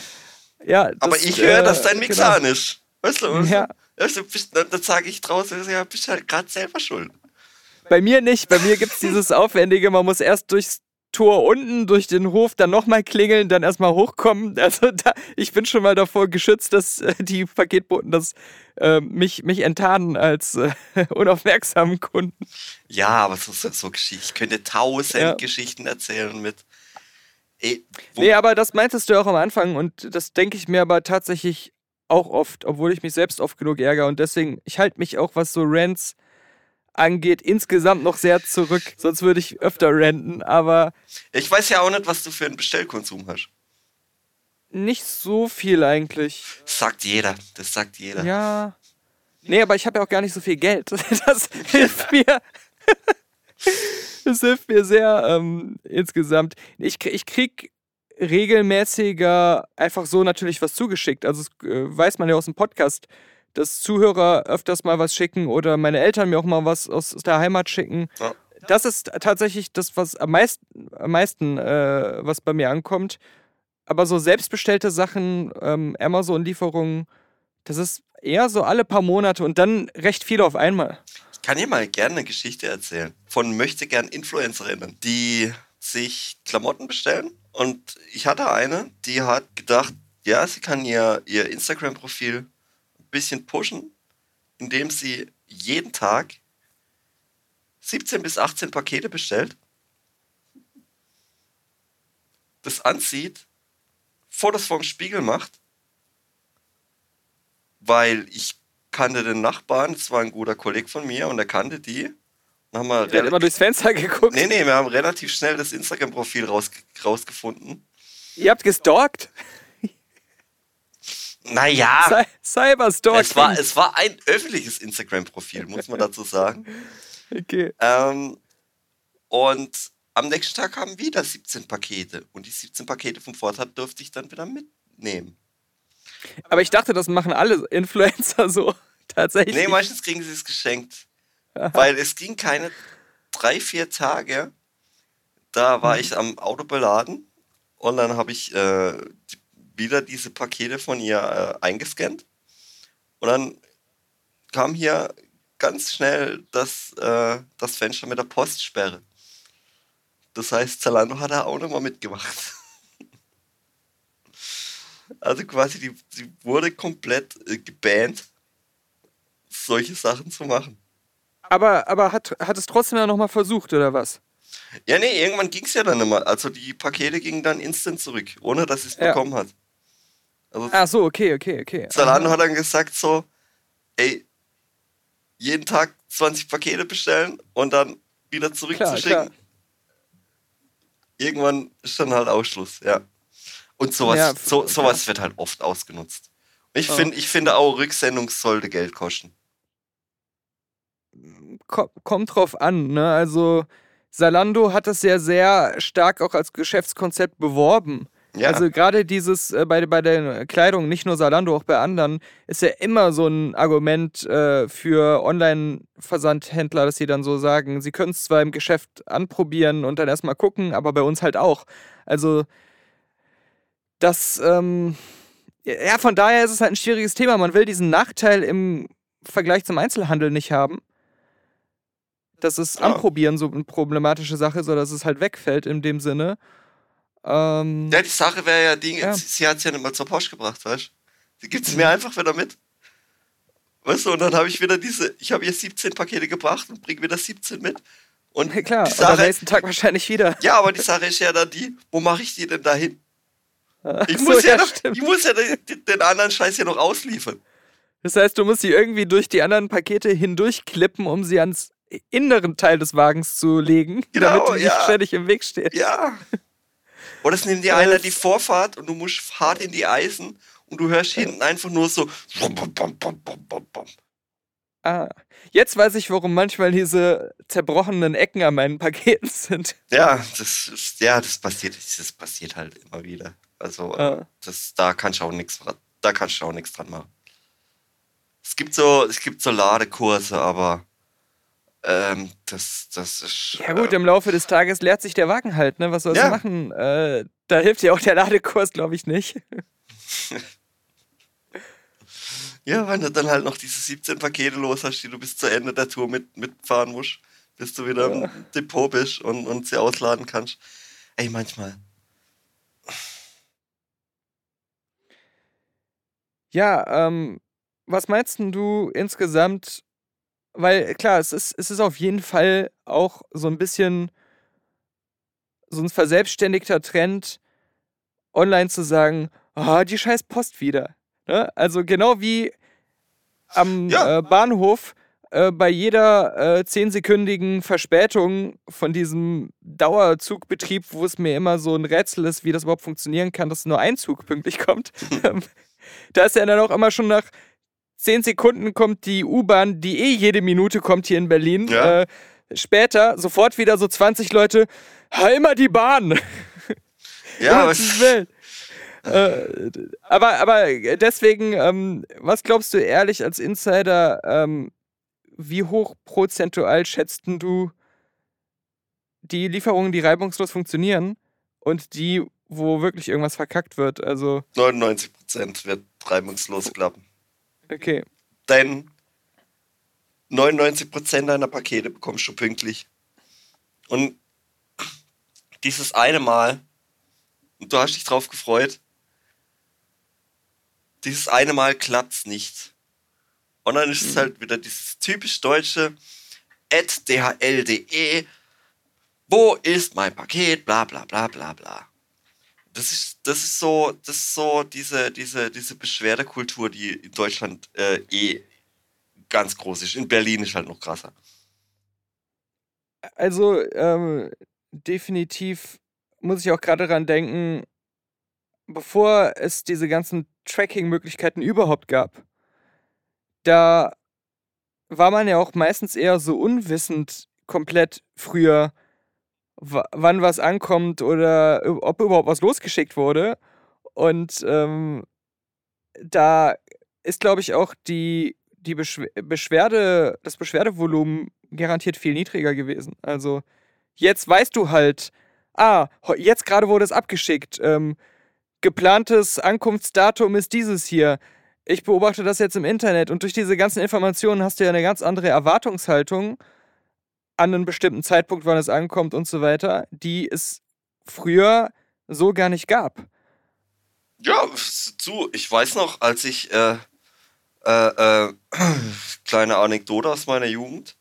B: Ja,
C: aber
B: das,
C: ich höre,
B: äh,
C: dass dein Mixer
B: genau.
C: an ist. Weißt du? Weißt
B: Ja.
C: Weißt du, bist, dann, dann sage ich draußen, ja, bist halt gerade selber schuld.
B: Bei mir nicht. Bei mir gibt es dieses Aufwendige, man muss erst durchs Tor unten, durch den Hof, dann nochmal klingeln, dann erstmal hochkommen. Also da, ich bin schon mal davor geschützt, dass äh, die Paketboten das, äh, mich, mich enttarnen als äh, unaufmerksamen Kunden.
C: Ja, aber so, so, so Geschichten. Ich könnte tausend
B: Ja.
C: Geschichten erzählen mit. Ey, wo,
B: Nee, aber das meintest du auch am Anfang und das denke ich mir aber tatsächlich auch oft, obwohl ich mich selbst oft genug ärgere und deswegen, ich halte mich auch, was so Rants angeht, insgesamt noch sehr zurück. Sonst würde ich öfter ranten, aber
C: ich weiß ja auch nicht, was du für einen Bestellkonsum hast.
B: nicht so viel eigentlich.
C: Das sagt jeder. Das sagt jeder.
B: Ja. Nee, aber ich habe ja auch gar nicht so viel Geld. Das hilft mir. Das hilft mir sehr ähm, insgesamt. Ich, ich krieg regelmäßiger einfach so natürlich was zugeschickt. Also das äh, weiß man ja aus dem Podcast, dass Zuhörer öfters mal was schicken oder meine Eltern mir auch mal was aus der Heimat schicken.
C: Ja.
B: Das ist tatsächlich das, was am meisten, am meisten äh, was bei mir ankommt. Aber so selbstbestellte Sachen, ähm, Amazon-Lieferungen, das ist eher so alle paar Monate und dann recht viel auf einmal.
C: Ich kann dir mal gerne eine Geschichte erzählen von möchte gern Influencerinnen, die sich Klamotten bestellen. Und ich hatte eine, die hat gedacht, ja, sie kann ihr, ihr Instagram-Profil bisschen pushen, indem sie jeden Tag 17 bis 18 Pakete bestellt, das anzieht, Fotos vorm Spiegel macht, weil ich kannte den Nachbarn, das war ein guter Kollege von mir und er kannte die. Dann haben wir
B: hat immer durchs Fenster geguckt.
C: nee, nee, wir haben relativ schnell das Instagram-Profil raus, rausgefunden.
B: Ihr habt gestalkt?
C: Naja,
B: Cy Cyberstalking.
C: es war, es war ein öffentliches Instagram-Profil, muss man dazu sagen.
B: okay.
C: Ähm, und am nächsten Tag kamen wieder 17 Pakete. Und die 17 Pakete vom Vortag durfte ich dann wieder mitnehmen.
B: Aber ich dachte, das machen alle Influencer so. Tatsächlich.
C: Nee, meistens kriegen sie es geschenkt. Weil es ging keine drei, vier Tage. Da war ich am Auto beladen und dann habe ich äh, die, wieder diese Pakete von ihr äh, eingescannt. Und dann kam hier ganz schnell das, äh, das Fenster mit der Postsperre. Das heißt, Zalando hat da auch nochmal mitgemacht. Also quasi, die, die wurde komplett äh, gebannt, solche Sachen zu machen.
B: Aber, aber hat, hat es trotzdem ja nochmal versucht, oder was?
C: Ja, nee, irgendwann ging es ja dann immer. Also die Pakete gingen dann instant zurück, ohne dass sie es
B: Ja.
C: bekommen hat. Also
B: Ach so, okay, okay, okay.
C: Zalando hat dann gesagt so, ey, jeden Tag 20 Pakete bestellen und dann wieder zurückzuschicken. Irgendwann ist dann halt Ausschluss, ja. Und sowas,
B: Ja,
C: so, sowas wird halt oft ausgenutzt. Ich,
B: Ja.
C: find, ich finde auch, Rücksendung sollte Geld kosten.
B: Ko- kommt drauf an, ne? Also Salando hat das ja sehr stark auch als Geschäftskonzept beworben.
C: Ja,
B: Also gerade dieses äh, bei, bei der Kleidung, nicht nur Salando, auch bei anderen, ist ja immer so ein Argument äh, für Online-Versandhändler, dass sie dann so sagen, sie können es zwar im Geschäft anprobieren und dann erstmal gucken, aber bei uns halt auch. Also das, ähm, ja, von daher ist es halt ein schwieriges Thema. Man will diesen Nachteil im Vergleich zum Einzelhandel nicht haben. Das ist
C: Ja.
B: Anprobieren so eine problematische Sache, so dass es halt wegfällt in dem Sinne. Ähm,
C: ja die Sache wäre ja, die,
B: Ja.
C: sie, hat es ja nicht mal zur Post gebracht, weißt du? Sie gibt es mir einfach wieder mit. Weißt du, und dann habe ich wieder diese, ich habe ihr 17 Pakete gebracht und bringe wieder 17 mit. Und
B: Ja, klar,
C: die
B: und am
C: Sache,
B: nächsten Tag wahrscheinlich wieder.
C: ja, aber die Sache ist ja dann die, wo mache ich die denn dahin? Ich
B: Ach so,
C: muss ja, noch, ich muss ja den, den anderen Scheiß ja noch ausliefern.
B: Das heißt, du musst sie irgendwie durch die anderen Pakete hindurchklippen, um sie ans inneren Teil des Wagens zu legen,
C: Genau,
B: damit die nicht
C: ja.
B: ständig im Weg stehen.
C: Ja. Oder es nimmt dir einer die Vorfahrt und du musst hart in die Eisen und du hörst hinten einfach nur so.
B: Ah, jetzt weiß ich, warum manchmal diese zerbrochenen Ecken an meinen Paketen sind.
C: Ja, das ist, ja, das passiert, das passiert halt immer wieder. Also,
B: Ah.
C: das, da kannst du auch nichts da kannst du auch nichts dran machen. Es gibt so, es gibt so Ladekurse, aber ähm, das, das ist.
B: Ja gut,
C: äh,
B: im Laufe des Tages leert sich der Wagen halt, ne? Was sollst
C: Ja.
B: du machen? Äh, da hilft dir auch der Ladekurs, glaube ich, nicht.
C: Ja, wenn du dann halt noch diese 17 Pakete los hast, die du bis zu Ende der Tour mit, mitfahren musst, bis du wieder im Depot bist und, und sie ausladen kannst. Ey, manchmal.
B: Ja, ähm, was meinst denn du insgesamt? Weil klar, es ist, es ist auf jeden Fall auch so ein bisschen so ein verselbstständigter Trend, online zu sagen, ah, die scheiß Post wieder. Ne? Also genau wie am
C: Ja.
B: äh, Bahnhof äh, bei jeder äh, 10-sekündigen Verspätung von diesem Dauerzugbetrieb, wo es mir immer so ein Rätsel ist, wie das überhaupt funktionieren kann, dass nur ein Zug pünktlich kommt. da ist ja dann auch immer schon nach 10 Sekunden kommt die U-Bahn, die eh jede Minute kommt hier in Berlin.
C: Ja.
B: Äh, später sofort wieder so 20 Leute, immer die Bahn.
C: Ja, es,
B: Willen. Äh, aber, aber deswegen, ähm, was glaubst du ehrlich als Insider, ähm, wie hoch prozentual schätzt denn du die Lieferungen, die reibungslos funktionieren und die, wo wirklich irgendwas verkackt wird? Also,
C: 99% wird reibungslos klappen.
B: Okay.
C: Denn 99% deiner Pakete bekommst du pünktlich. Und dieses eine Mal, und du hast dich drauf gefreut, dieses eine Mal klappt's nicht. Und dann ist es halt wieder dieses typisch deutsche at dhl.de wo ist mein Paket, bla bla bla bla bla. Das ist, das ist so, das ist so diese, diese, diese Beschwerdekultur, die in Deutschland äh, eh ganz groß ist. In Berlin ist halt noch krasser.
B: Also, ähm, definitiv muss ich auch gerade daran denken, bevor es diese ganzen Tracking-Möglichkeiten überhaupt gab, da war man ja auch meistens eher so unwissend komplett früher, wann was ankommt oder ob überhaupt was losgeschickt wurde. Und ähm, da ist, glaube ich, auch die, die Beschwerde, das Beschwerdevolumen garantiert viel niedriger gewesen. Also jetzt weißt du halt, ah, jetzt gerade wurde es abgeschickt. Ähm, geplantes Ankunftsdatum ist dieses hier. Ich beobachte das jetzt im Internet und durch diese ganzen Informationen hast du ja eine ganz andere Erwartungshaltung an einen bestimmten Zeitpunkt, wann es ankommt und so weiter, die es früher so gar nicht gab.
C: Ja, zu, ich weiß noch, als ich, äh, äh, äh, kleine Anekdote aus meiner Jugend,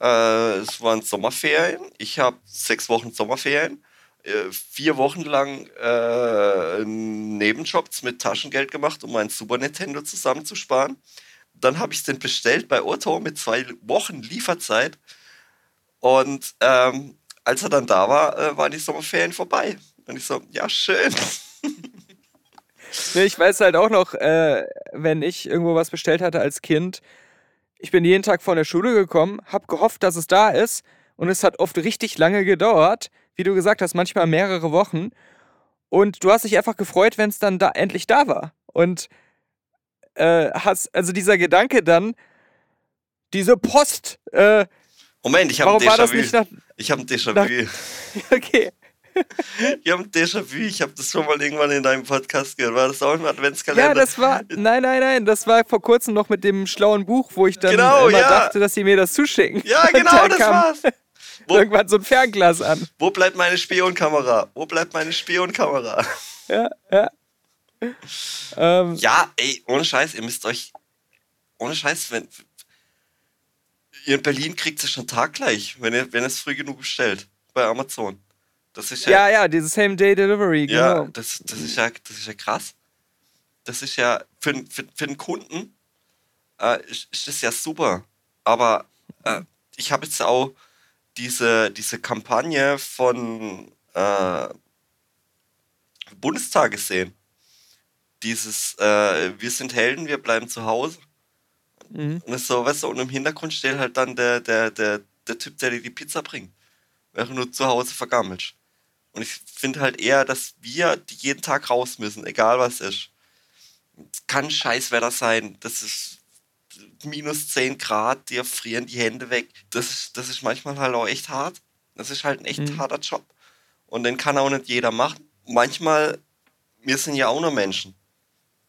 C: äh, es waren Sommerferien, ich habe sechs Wochen Sommerferien, äh, vier Wochen lang äh, Nebenjobs mit Taschengeld gemacht, um mein Super Nintendo zusammenzusparen. Dann habe ich es dann bestellt bei Otto mit zwei Wochen Lieferzeit und ähm, als er dann da war, äh, waren die Sommerferien vorbei. Und ich so, ja, schön.
B: ich weiß halt auch noch, äh, wenn ich irgendwo was bestellt hatte als Kind, ich bin jeden Tag von der Schule gekommen, hab gehofft, dass es da ist und es hat oft richtig lange gedauert, wie du gesagt hast, manchmal mehrere Wochen. Und du hast dich einfach gefreut, wenn es dann da endlich da war. Und äh, hast, also dieser Gedanke dann, diese Post, äh,
C: Moment, ich habe ein Déjà-vu. Ich habe ein Déjà-vu.
B: Okay.
C: ich habe ein Déjà-vu. Ich habe das schon mal irgendwann in deinem Podcast gehört. War das auch im Adventskalender?
B: Ja, das war. Nein, nein, nein. Das war vor kurzem noch mit dem schlauen Buch, wo ich dann genau, immer ja. dachte, dass sie mir das zuschicken.
C: Ja, genau, da das war's.
B: Wo, irgendwann so ein Fernglas an.
C: Wo bleibt meine Spionkamera? Wo bleibt meine Spionkamera?
B: Ja, ja.
C: Ähm, ja, ey, ohne Scheiß, ihr müsst euch. Ohne Scheiß, wenn, in Berlin kriegt es schon taggleich, wenn ihr, wenn es früh genug bestellt. Bei Amazon. Das ist ja,
B: ja, ja diese Same-Day-Delivery,
C: ja, genau. Das, das, ist ja, das ist ja krass. Das ist ja für, für, für den Kunden äh, ist, ist das ja super. Aber äh, ich habe jetzt auch diese, diese Kampagne von äh, Bundestag gesehen. Dieses äh, Wir sind Helden, wir bleiben zu Hause. Mhm. Und, so, weißt du, und im Hintergrund steht halt dann der, der, der, der Typ, der dir die Pizza bringt. Während du zu Hause vergammelst. Und ich finde halt eher, dass wir die jeden Tag raus müssen, egal was ist. Es kann Scheißwetter sein, das ist minus 10 Grad, dir frieren die Hände weg. Das ist, das ist manchmal halt auch echt hart. Das ist halt ein echt mhm. harter Job. Und den kann auch nicht jeder machen. Manchmal, wir sind ja auch nur Menschen,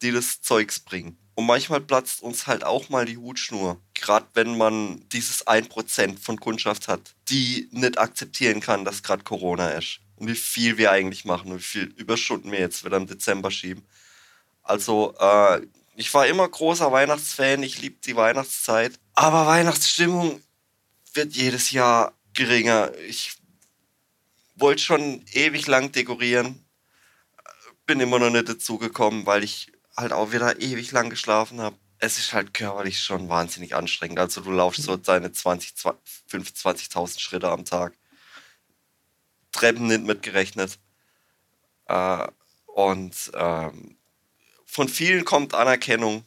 C: die das Zeugs bringen. Und manchmal platzt uns halt auch mal die Hutschnur. Gerade wenn man dieses 1% von Kundschaft hat, die nicht akzeptieren kann, dass gerade Corona ist. Und wie viel wir eigentlich machen und wie viel Überstunden wir jetzt wieder im Dezember schieben. Also, äh, ich war immer großer Weihnachtsfan, ich liebe die Weihnachtszeit. Aber Weihnachtsstimmung wird jedes Jahr geringer. Ich wollte schon ewig lang dekorieren, bin immer noch nicht dazu gekommen, weil ich halt auch wieder ewig lang geschlafen habe. Es ist halt körperlich schon wahnsinnig anstrengend. Also du laufst so deine 20, 25.000 Schritte am Tag. Treppen nicht mitgerechnet. Äh, und ähm, von vielen kommt Anerkennung.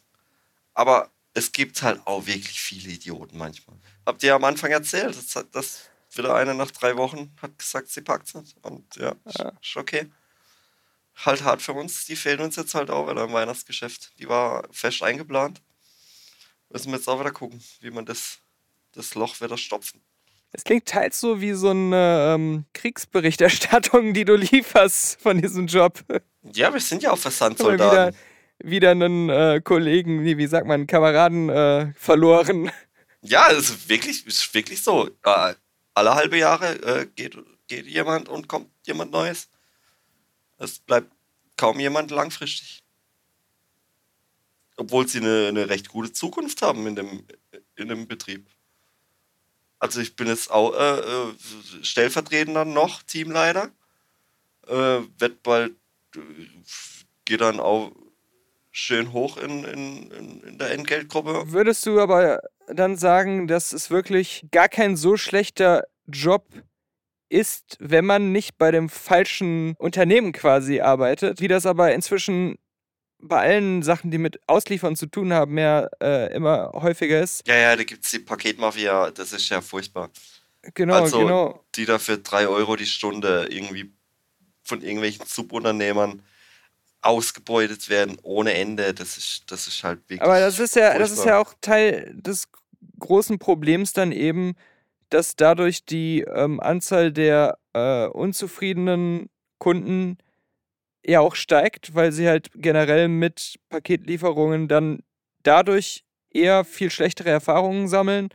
C: Aber es gibt halt auch wirklich viele Idioten manchmal. Habt ihr am Anfang erzählt, dass, dass wieder eine nach drei Wochen hat gesagt, sie packt es nicht. Und ja, ja. ist okay halt hart für uns. Die fehlen uns jetzt halt auch wieder im Weihnachtsgeschäft. Die war fest eingeplant. Müssen wir jetzt auch wieder gucken, wie man das, das Loch wieder stopfen.
B: Es klingt teils so wie so eine ähm, Kriegsberichterstattung, die du lieferst von diesem Job.
C: Ja, wir sind ja auch Versandsoldaten.
B: Wieder, wieder einen äh, Kollegen, wie, wie sagt man, Kameraden äh, verloren.
C: Ja, es ist wirklich, ist wirklich so. Äh, alle halbe Jahre äh, geht, geht jemand und kommt jemand Neues. Es bleibt kaum jemand langfristig. Obwohl sie eine, eine recht gute Zukunft haben in dem, in dem Betrieb. Also ich bin jetzt auch äh, äh stellvertretender noch Teamleiter. Äh, wird bald gehe dann auch schön hoch in, in, in, in der Entgeltgruppe.
B: Würdest du aber dann sagen, dass es wirklich gar kein so schlechter Job ist, wenn man nicht bei dem falschen Unternehmen quasi arbeitet, wie das aber inzwischen bei allen Sachen, die mit Ausliefern zu tun haben, ja äh, immer häufiger ist.
C: Ja, ja, da gibt es die Paketmafia, das ist ja furchtbar.
B: Genau,
C: also,
B: genau.
C: Die da für drei Euro die Stunde irgendwie von irgendwelchen Subunternehmern ausgebeutet werden ohne Ende. Das ist, das ist halt wirklich.
B: Aber das ist ja, das ist
C: furchtbar.
B: ja auch Teil des großen Problems dann eben, dass dadurch die ähm, Anzahl der äh, unzufriedenen Kunden ja auch steigt, weil sie halt generell mit Paketlieferungen dann dadurch eher viel schlechtere Erfahrungen sammeln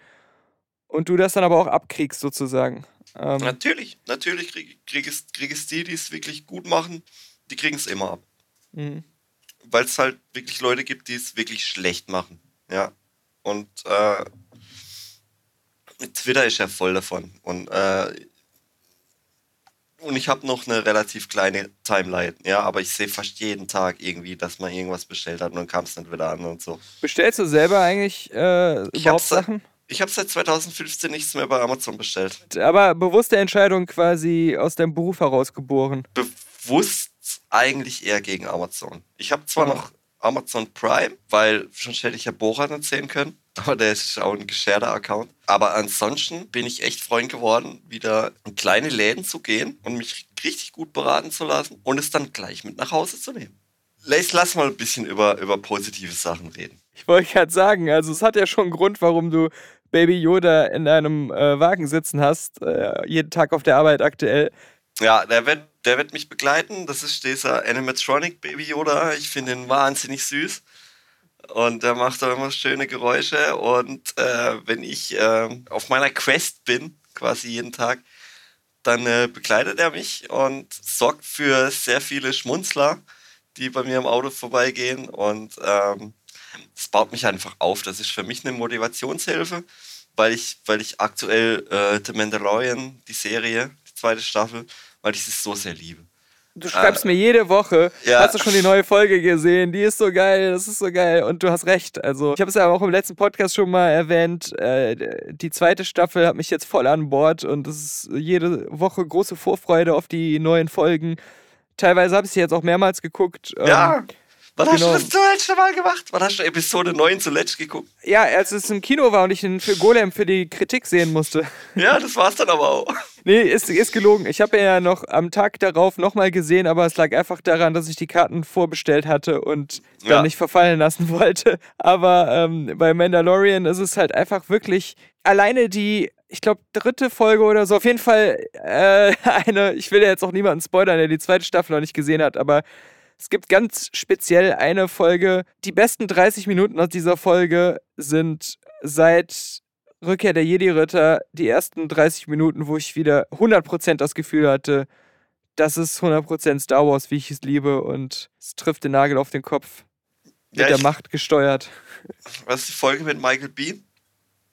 B: und du das dann aber auch abkriegst sozusagen. Ähm,
C: Natürlich, natürlich krieg, krieg, es, krieg es die, die es wirklich gut machen, die kriegen es immer ab.
B: mhm.
C: Weil es halt wirklich Leute gibt, die es wirklich schlecht machen. Ja. Und äh, Twitter ist ja voll davon. Und, äh, und ich habe noch eine relativ kleine Timeline, ja, aber ich sehe fast jeden Tag irgendwie, dass man irgendwas bestellt hat und dann kam es nicht wieder an und so.
B: Bestellst du selber eigentlich äh,
C: Ich
B: überhaupt Sachen?
C: Ich habe seit 2015 nichts mehr bei Amazon bestellt.
B: Aber bewusste Entscheidung quasi aus deinem Beruf heraus geboren.
C: Bewusst eigentlich eher gegen Amazon. Ich habe zwar
B: Ah.
C: noch Amazon Prime, weil sonst hätte ich ja Borat erzählen können, aber der ist auch ein gescherter Account. Aber ansonsten bin ich echt Freund geworden, wieder in kleine Läden zu gehen und mich richtig gut beraten zu lassen und es dann gleich mit nach Hause zu nehmen. Lass, lass mal ein bisschen über, über positive Sachen reden.
B: Ich wollte gerade sagen, also es hat ja schon einen Grund, warum du Baby Yoda in deinem äh, Wagen sitzen hast, äh, jeden Tag auf der Arbeit aktuell.
C: Ja, der wird, der wird mich begleiten. Das ist dieser Animatronic Baby Yoda. Ich finde ihn wahnsinnig süß. Und der macht auch immer schöne Geräusche. Und äh, wenn ich äh, auf meiner Quest bin, quasi jeden Tag, dann äh, begleitet er mich und sorgt für sehr viele Schmunzler, die bei mir im Auto vorbeigehen. Und ähm, das baut mich einfach auf. Das ist für mich eine Motivationshilfe, weil ich, weil ich aktuell äh, The Mandalorian, die Serie, die zweite Staffel, weil ich es so sehr liebe.
B: Du schreibst mir jede Woche,
C: ja.
B: hast du schon die neue Folge gesehen, die ist so geil, das ist so geil und du hast recht. Also ich habe es ja auch im letzten Podcast schon mal erwähnt, äh, die zweite Staffel hat mich jetzt voll an Bord und es ist jede Woche große Vorfreude auf die neuen Folgen. Teilweise habe ich sie jetzt auch mehrmals geguckt. ähm,
C: Ja. Wann hast
B: genau.
C: du das zuletzt Mal gemacht? Wann hast du Episode 9 zuletzt geguckt?
B: Ja, als es im Kino war und ich für Golem für die Kritik sehen musste.
C: Ja, das war's dann aber auch.
B: Nee, ist, ist gelogen. Ich habe ihn ja noch am Tag darauf nochmal gesehen, aber es lag einfach daran, dass ich die Karten vorbestellt hatte und dann
C: Ja.
B: nicht verfallen lassen wollte. Aber ähm, bei Mandalorian ist es halt einfach wirklich alleine die, ich glaube, dritte Folge oder so. Auf jeden Fall äh, eine, ich will ja jetzt auch niemanden spoilern, der die zweite Staffel noch nicht gesehen hat, aber es gibt ganz speziell eine Folge. Die besten 30 Minuten aus dieser Folge sind seit Rückkehr der Jedi-Ritter die ersten 30 Minuten, wo ich wieder 100% das Gefühl hatte, das ist 100% Star Wars, wie ich es liebe und es trifft den Nagel auf den Kopf. Mit
C: Ja,
B: der Macht gesteuert.
C: Was ist die Folge mit Michael Bean?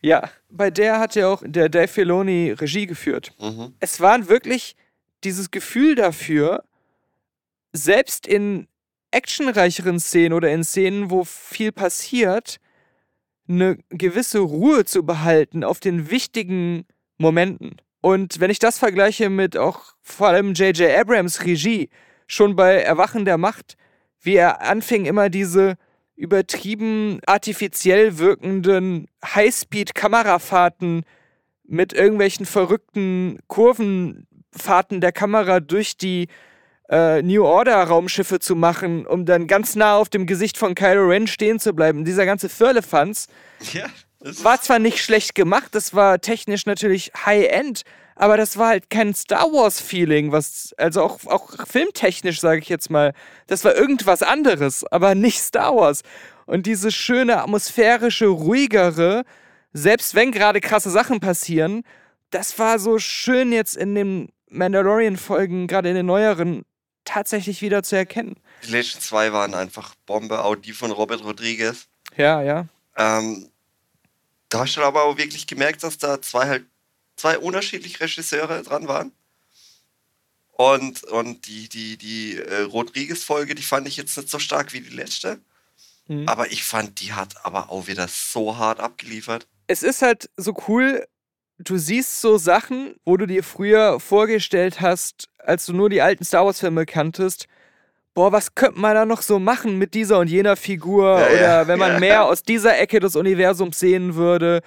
B: Ja, bei der hat ja auch der Dave Filoni Regie geführt.
C: Mhm.
B: Es war wirklich dieses Gefühl dafür, selbst in actionreicheren Szenen oder in Szenen, wo viel passiert, eine gewisse Ruhe zu behalten auf den wichtigen Momenten. Und wenn ich das vergleiche mit auch vor allem J.J. Abrams Regie, schon bei Erwachen der Macht, wie er anfing, immer diese übertrieben artifiziell wirkenden Highspeed-Kamerafahrten mit irgendwelchen verrückten Kurvenfahrten der Kamera durch die äh, New Order Raumschiffe zu machen, um dann ganz nah auf dem Gesicht von Kylo Ren stehen zu bleiben. Dieser ganze Firlefanz
C: Ja.
B: War zwar nicht schlecht gemacht, das war technisch natürlich High-End, aber das war halt kein Star Wars-Feeling, was, also auch, auch filmtechnisch, sage ich jetzt mal, das war irgendwas anderes, aber nicht Star Wars. Und diese schöne, atmosphärische, ruhigere, selbst wenn gerade krasse Sachen passieren, das war so schön jetzt in den Mandalorian-Folgen, gerade in den neueren, tatsächlich wieder zu erkennen.
C: Die letzten zwei waren einfach Bombe, auch die von Robert Rodriguez.
B: Ja, ja.
C: Ähm, da hast du aber auch wirklich gemerkt, dass da zwei halt zwei unterschiedliche Regisseure dran waren. Und, und die, die, die äh, Rodriguez-Folge, die fand ich jetzt nicht so stark wie die letzte.
B: Mhm.
C: Aber ich fand, die hat aber auch wieder so hart abgeliefert.
B: Es ist halt so cool, du siehst so Sachen, wo du dir früher vorgestellt hast, als du nur die alten Star Wars-Filme kanntest. Boah, was könnte man da noch so machen mit dieser und jener Figur?
C: Ja,
B: oder
C: ja,
B: wenn man
C: ja.
B: mehr aus dieser Ecke des Universums sehen würde.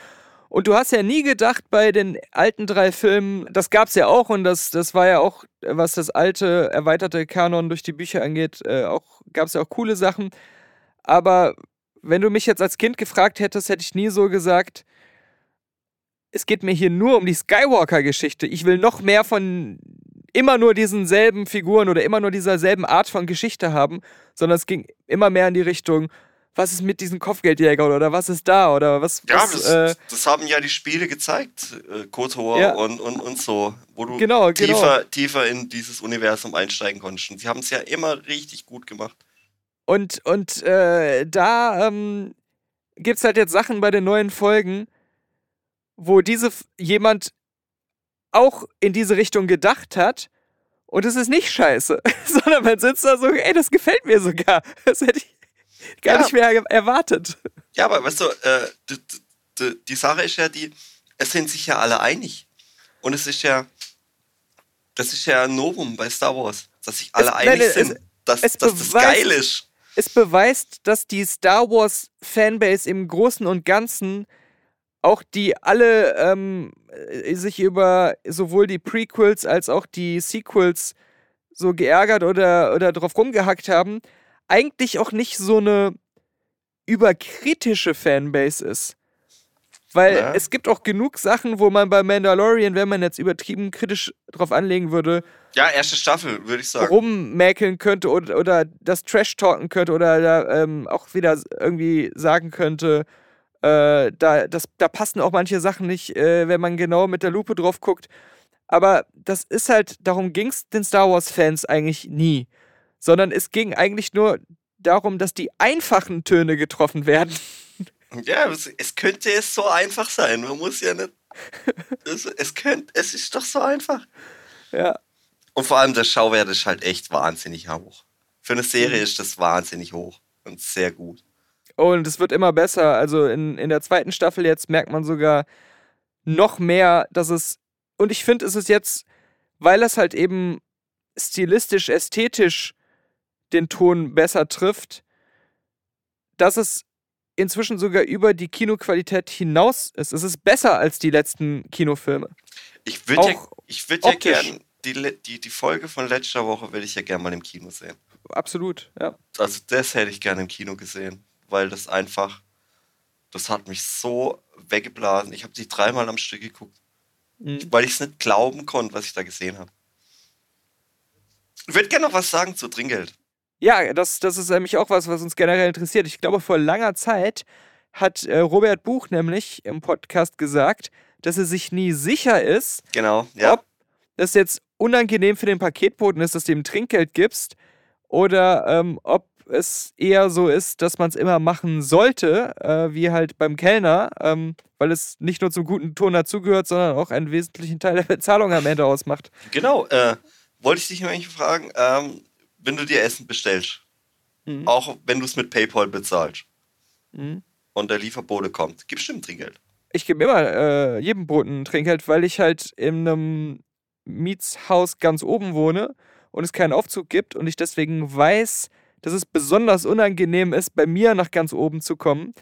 B: Und du hast ja nie gedacht bei den alten drei Filmen, das gab's ja auch und das, das war ja auch, was das alte, erweiterte Kanon durch die Bücher angeht, äh, auch gab's ja auch coole Sachen. Aber wenn du mich jetzt als Kind gefragt hättest, hätte ich nie so gesagt, es geht mir hier nur um die Skywalker-Geschichte. Ich will noch mehr von immer nur diesen selben Figuren oder immer nur dieser selben Art von Geschichte haben, sondern es ging immer mehr in die Richtung, was ist mit diesen Kopfgeldjägern oder was ist da oder was,
C: Ja,
B: was
C: das,
B: äh,
C: das haben ja die Spiele gezeigt, äh, KOTOR
B: Ja.
C: und, und, und so, wo du
B: Genau,
C: tiefer, tiefer in dieses Universum einsteigen konntest. Und sie haben es ja immer richtig gut gemacht.
B: Und, und äh, da ähm, gibt es halt jetzt Sachen bei den neuen Folgen, wo diese jemand auch in diese Richtung gedacht hat. Und es ist nicht scheiße, sondern man sitzt da so, ey, das gefällt mir sogar. Das hätte ich gar
C: Ja.
B: nicht mehr erwartet.
C: Ja, aber weißt du, äh, die, die, die Sache ist ja die, es sind sich ja alle einig. Und es ist ja, das ist ja ein Novum bei Star Wars, dass sich alle
B: Es-
C: einig
B: nein, es-
C: sind, dass,
B: es
C: dass das
B: beweist-
C: geil ist.
B: Es beweist, dass die Star Wars Fanbase im Großen und Ganzen auch die alle ähm, äh, sich über sowohl die Prequels als auch die Sequels so geärgert oder, oder drauf rumgehackt haben, eigentlich auch nicht so eine überkritische Fanbase ist. Weil
C: Ja.
B: es gibt auch genug Sachen, wo man bei Mandalorian, wenn man jetzt übertrieben kritisch drauf anlegen würde,
C: Ja, erste Staffel, würde ich sagen.
B: rummäkeln könnte oder, oder das Trash talken könnte oder da, ähm, auch wieder irgendwie sagen könnte, äh, da, das, da passen auch manche Sachen nicht, äh, wenn man genau mit der Lupe drauf guckt. Aber das ist halt, darum ging es den Star Wars-Fans eigentlich nie. Sondern es ging eigentlich nur darum, dass die einfachen Töne getroffen werden.
C: Ja, es, es könnte es so einfach sein. Man muss ja nicht. Es, es, könnte, es ist doch so einfach.
B: Ja.
C: Und vor allem der Schauwert ist halt echt wahnsinnig hoch. Für eine Serie
B: Mhm.
C: ist das wahnsinnig hoch und sehr gut.
B: Und es wird immer besser. Also in, in der zweiten Staffel jetzt merkt man sogar noch mehr, dass es. Und ich finde, es ist jetzt, weil es halt eben stilistisch, ästhetisch den Ton besser trifft, dass es inzwischen sogar über die Kinoqualität hinaus ist. Es ist besser als die letzten Kinofilme.
C: Ich würde ja, ich würd ja
B: optisch.
C: gern, die, die, die Folge von letzter Woche würde ich ja gern mal im Kino sehen.
B: Absolut, ja.
C: Also das hätte ich gerne im Kino gesehen, weil das einfach, das hat mich so weggeblasen. Ich habe die dreimal am Stück geguckt,
B: Mhm.
C: weil ich es nicht glauben konnte, was ich da gesehen habe. Ich würde gerne noch was sagen zu Trinkgeld.
B: Ja, das, das ist nämlich auch was, was uns generell interessiert. Ich glaube, vor langer Zeit hat äh, Robert Buch nämlich im Podcast gesagt, dass er sich nie sicher ist,
C: Genau, ja.
B: ob das jetzt unangenehm für den Paketboten ist, dass du ihm Trinkgeld gibst, oder ähm, ob es eher so ist, dass man es immer machen sollte, äh, wie halt beim Kellner, ähm, weil es nicht nur zum guten Ton dazugehört, sondern auch einen wesentlichen Teil der Bezahlung am Ende ausmacht.
C: Genau, äh, wollte ich dich nämlich fragen, ähm, wenn du dir Essen bestellst,
B: Mhm.
C: auch wenn du es mit PayPal bezahlst
B: Mhm.
C: und der Lieferbote kommt, gibst du ihm Trinkgeld.
B: ich gebe immer äh, jedem Boten Trinkgeld, weil ich halt in einem Mietshaus ganz oben wohne und es keinen Aufzug gibt und ich deswegen weiß, dass es besonders unangenehm ist, bei mir nach ganz oben zu kommen.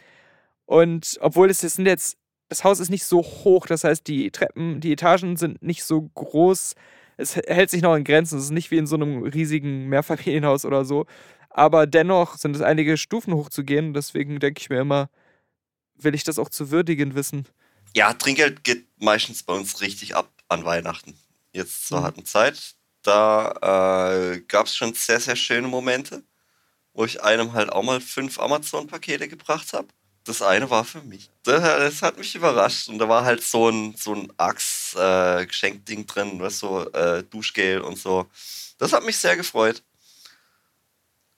B: Und obwohl es, sind jetzt, das Haus ist nicht so hoch, das heißt, die Treppen, die Etagen sind nicht so groß. Es hält sich noch in Grenzen. Es ist nicht wie in so einem riesigen Mehrfamilienhaus oder so. Aber dennoch sind es einige Stufen hochzugehen. Deswegen denke ich mir immer, will ich das auch zu würdigen wissen.
C: Ja, Trinkgeld geht meistens bei uns richtig ab an Weihnachten. Jetzt zur
B: Mhm.
C: harten Zeit. Da äh, gab es schon sehr, sehr schöne Momente, wo ich einem halt auch mal fünf Amazon-Pakete gebracht habe. Das eine war für mich. Das, das hat mich überrascht. Und da war halt so ein, so ein Axe-Geschenkding drin, was so äh, Duschgel und so. Das hat mich sehr gefreut.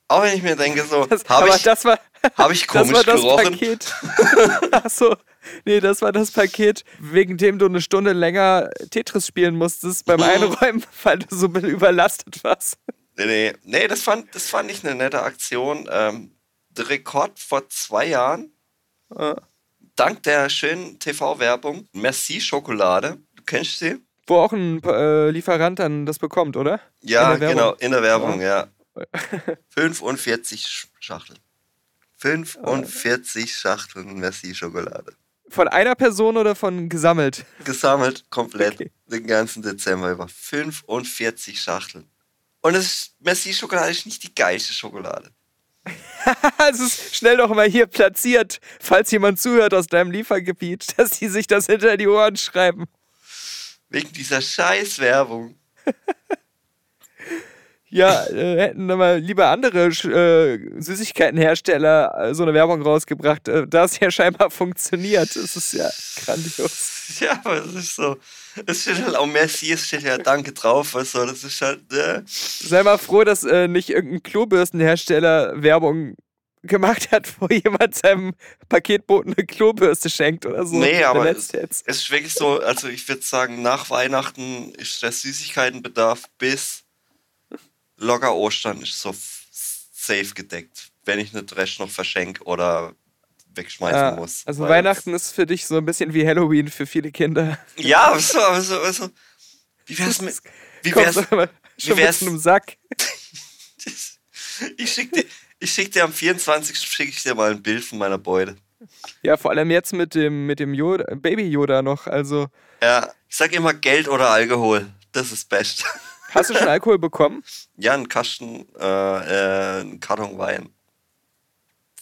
C: Auch wenn ich mir denke, so,
B: Das,
C: habe ich,
B: das war,
C: hab ich
B: das
C: komisch
B: war das
C: gerochen?
B: Paket. Achso. Nee, das war das Paket, wegen dem du eine Stunde länger Tetris spielen musstest beim
C: Mhm.
B: Einräumen, weil du so überlastet warst.
C: Nee, nee, nee das, fand, das fand ich eine nette Aktion. Ähm, der Rekord vor zwei Jahren,
B: Äh,
C: dank der schönen TV-Werbung, Merci Schokolade. Du kennst sie?
B: Wo auch ein äh, Lieferant dann das bekommt, oder?
C: Ja,
B: In der Werbung.
C: genau, in der Werbung, ja. 45 Sch- Schachteln. 45 Schachteln Merci Schokolade.
B: Von einer Person oder von gesammelt?
C: Gesammelt, komplett,
B: Okay.
C: den ganzen Dezember über. 45 Schachteln. Und das ist, Merci Schokolade ist nicht die geilste Schokolade.
B: Es ist schnell noch mal hier platziert, falls jemand zuhört aus deinem Liefergebiet, dass die sich das hinter die Ohren schreiben.
C: Wegen dieser scheiß Werbung.
B: Ja, äh, hätten mal lieber andere äh, Süßigkeitenhersteller äh, so eine Werbung rausgebracht. Äh, da es ja scheinbar funktioniert. Das ist ja grandios.
C: Ja, aber es ist so. Es steht halt auch Merci, es steht ja Danke drauf. Also, das ist halt. Äh,
B: Sei mal froh, dass äh, nicht irgendein Klobürstenhersteller Werbung gemacht hat, wo jemand seinem Paketboten eine Klobürste schenkt oder so.
C: Nee, aber es, es ist wirklich so, also ich würde sagen, nach Weihnachten ist der Süßigkeitenbedarf bis locker Ostern ist so safe gedeckt, wenn ich nicht Dresch noch verschenke oder wegschmeißen
B: Ja,
C: muss.
B: also Weihnachten ist für dich so ein bisschen wie Halloween für viele Kinder.
C: Ja, aber so, aber so, so. Wie wär's mit. Wie wär's.
B: schon
C: wär's-
B: mit einem Sack.
C: Ich schick dir, ich schick dir am 24. schicke ich dir mal ein Bild von meiner Beute.
B: Ja, vor allem jetzt mit dem, mit dem Yoda, Baby Yoda noch. Also,
C: Ja, ich sag immer Geld oder Alkohol. Das ist best.
B: hast du schon Alkohol bekommen?
C: Ja, ein Kasten, äh, äh, ein Karton Wein.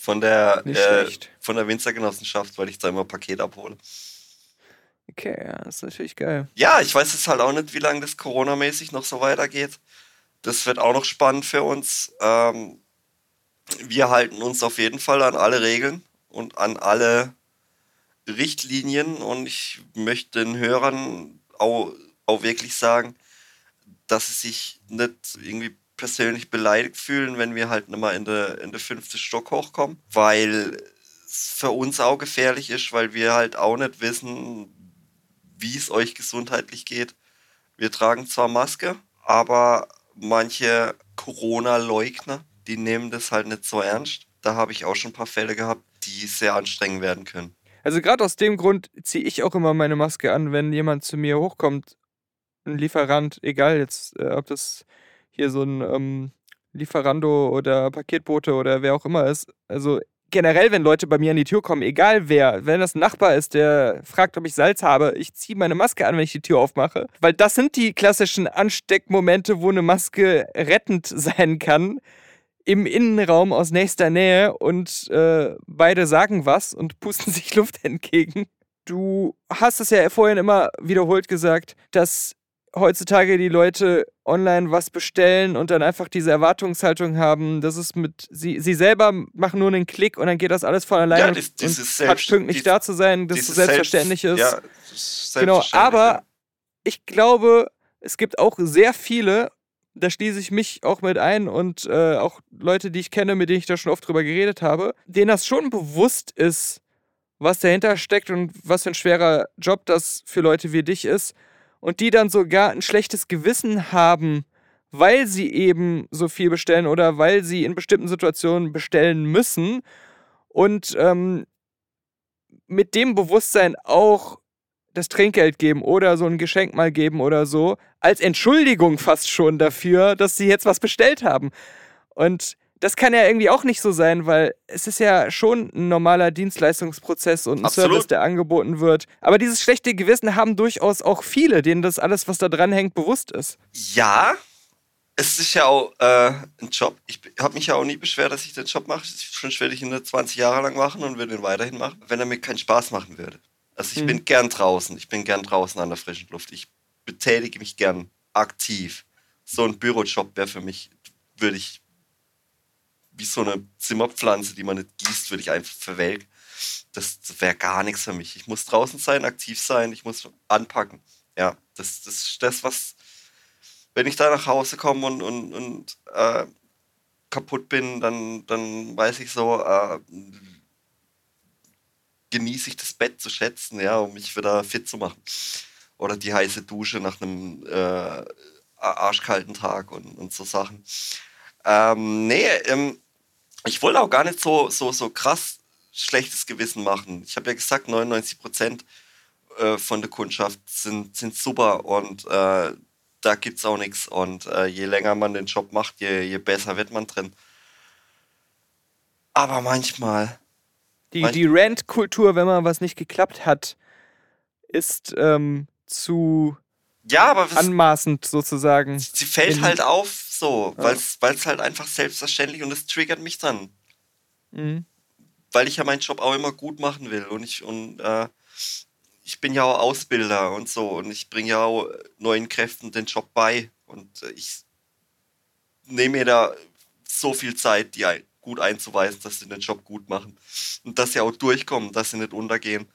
C: Von der, äh, von der Winzergenossenschaft, weil ich da immer Paket abhole.
B: Okay, ja, das ist natürlich geil.
C: Ja, ich weiß jetzt halt auch nicht, wie lange das Corona-mäßig noch so weitergeht. Das wird auch noch spannend für uns. Ähm, wir halten uns auf jeden Fall an alle Regeln und an alle Richtlinien und ich möchte den Hörern auch, auch wirklich sagen, dass sie sich nicht irgendwie persönlich beleidigt fühlen, wenn wir halt nicht mal in der, in der fünfte Stock hochkommen, weil es für uns auch gefährlich ist, weil wir halt auch nicht wissen, wie es euch gesundheitlich geht. Wir tragen zwar Maske, aber manche Corona-Leugner, die nehmen das halt nicht so ernst. Da habe ich auch schon ein paar Fälle gehabt, die sehr anstrengend werden können.
B: Also gerade aus dem Grund ziehe ich auch immer meine Maske an, wenn jemand zu mir hochkommt, ein Lieferant, egal jetzt, äh, ob das hier so ein ähm, Lieferando oder Paketbote oder wer auch immer ist. Also generell, wenn Leute bei mir an die Tür kommen, egal wer, wenn das ein Nachbar ist, der fragt, ob ich Salz habe, ich ziehe meine Maske an, wenn ich die Tür aufmache. Weil das sind die klassischen Ansteckmomente, wo eine Maske rettend sein kann. Im Innenraum aus nächster Nähe und äh, beide sagen was und pusten sich Luft entgegen. Du hast es ja vorhin immer wiederholt gesagt, dass heutzutage die Leute online was bestellen und dann einfach diese Erwartungshaltung haben, dass es mit sie, sie selber machen nur einen Klick und dann geht das alles von alleine
C: Ja,
B: und,
C: dies-
B: und
C: dieses
B: hat
C: Selbst-
B: pünktlich
C: dies-
B: da zu sein, dass es selbstverständlich
C: Selbst-
B: ist.
C: Ja, das ist
B: Genau,
C: selbstverständlich,
B: aber ich glaube, es gibt auch sehr viele, da schließe ich mich auch mit ein und äh, auch Leute, die ich kenne, mit denen ich da schon oft drüber geredet habe, denen das schon bewusst ist, was dahinter steckt und was für ein schwerer Job das für Leute wie dich ist und die dann sogar ein schlechtes Gewissen haben, weil sie eben so viel bestellen oder weil sie in bestimmten Situationen bestellen müssen und ähm, mit dem Bewusstsein auch das Trinkgeld geben oder so ein Geschenk mal geben oder so, als Entschuldigung fast schon dafür, dass sie jetzt was bestellt haben. Und das kann ja irgendwie auch nicht so sein, weil es ist ja schon ein normaler Dienstleistungsprozess und ein
C: Absolut.
B: Service, der angeboten wird. Aber dieses schlechte Gewissen haben durchaus auch viele, denen das alles, was da dran hängt, bewusst ist.
C: Ja, es ist ja auch äh, ein Job. Ich habe mich ja auch nie beschwert, dass ich den Job mache. Schon werde ich ihn nur 20 Jahre lang machen und würde ihn weiterhin machen, wenn er mir keinen Spaß machen würde. Also ich
B: Mhm.
C: bin gern draußen. Ich bin gern draußen an der frischen Luft. Ich betätige mich gern aktiv. So ein Bürojob wäre für mich, würde ich wie so eine Zimmerpflanze, die man nicht gießt, würde ich einfach verwelken. Das wäre gar nichts für mich. Ich muss draußen sein, aktiv sein, ich muss anpacken. Ja, das, das ist das, was, wenn ich da nach Hause komme und, und, und äh, kaputt bin, dann, dann weiß ich so, äh, genieße ich das Bett zu schätzen, ja, um mich wieder fit zu machen. Oder die heiße Dusche nach einem äh, arschkalten Tag und, und so Sachen. Ähm, nee, ähm, ich wollte auch gar nicht so, so, so krass schlechtes Gewissen machen. Ich habe ja gesagt, 99 Prozent äh, von der Kundschaft sind, sind super und äh, da gibt es auch nichts. Und äh, je länger man den Job macht, je, je besser wird man drin. Aber manchmal.
B: Die,
C: manch
B: die Rant-Kultur, wenn mal was nicht geklappt hat, ist ähm, zu
C: ja, aber
B: anmaßend sozusagen.
C: sie fällt halt auf, so,
B: Ja.
C: weil es halt einfach selbstverständlich und es triggert mich dann.
B: Mhm.
C: weil ich ja meinen Job auch immer gut machen will und ich und äh, ich bin ja auch Ausbilder und so und ich bringe ja auch neuen Kräften den Job bei und äh, ich nehme mir da so viel Zeit, die ein, gut einzuweisen, dass sie den Job gut machen und dass sie auch durchkommen, dass sie nicht untergehen.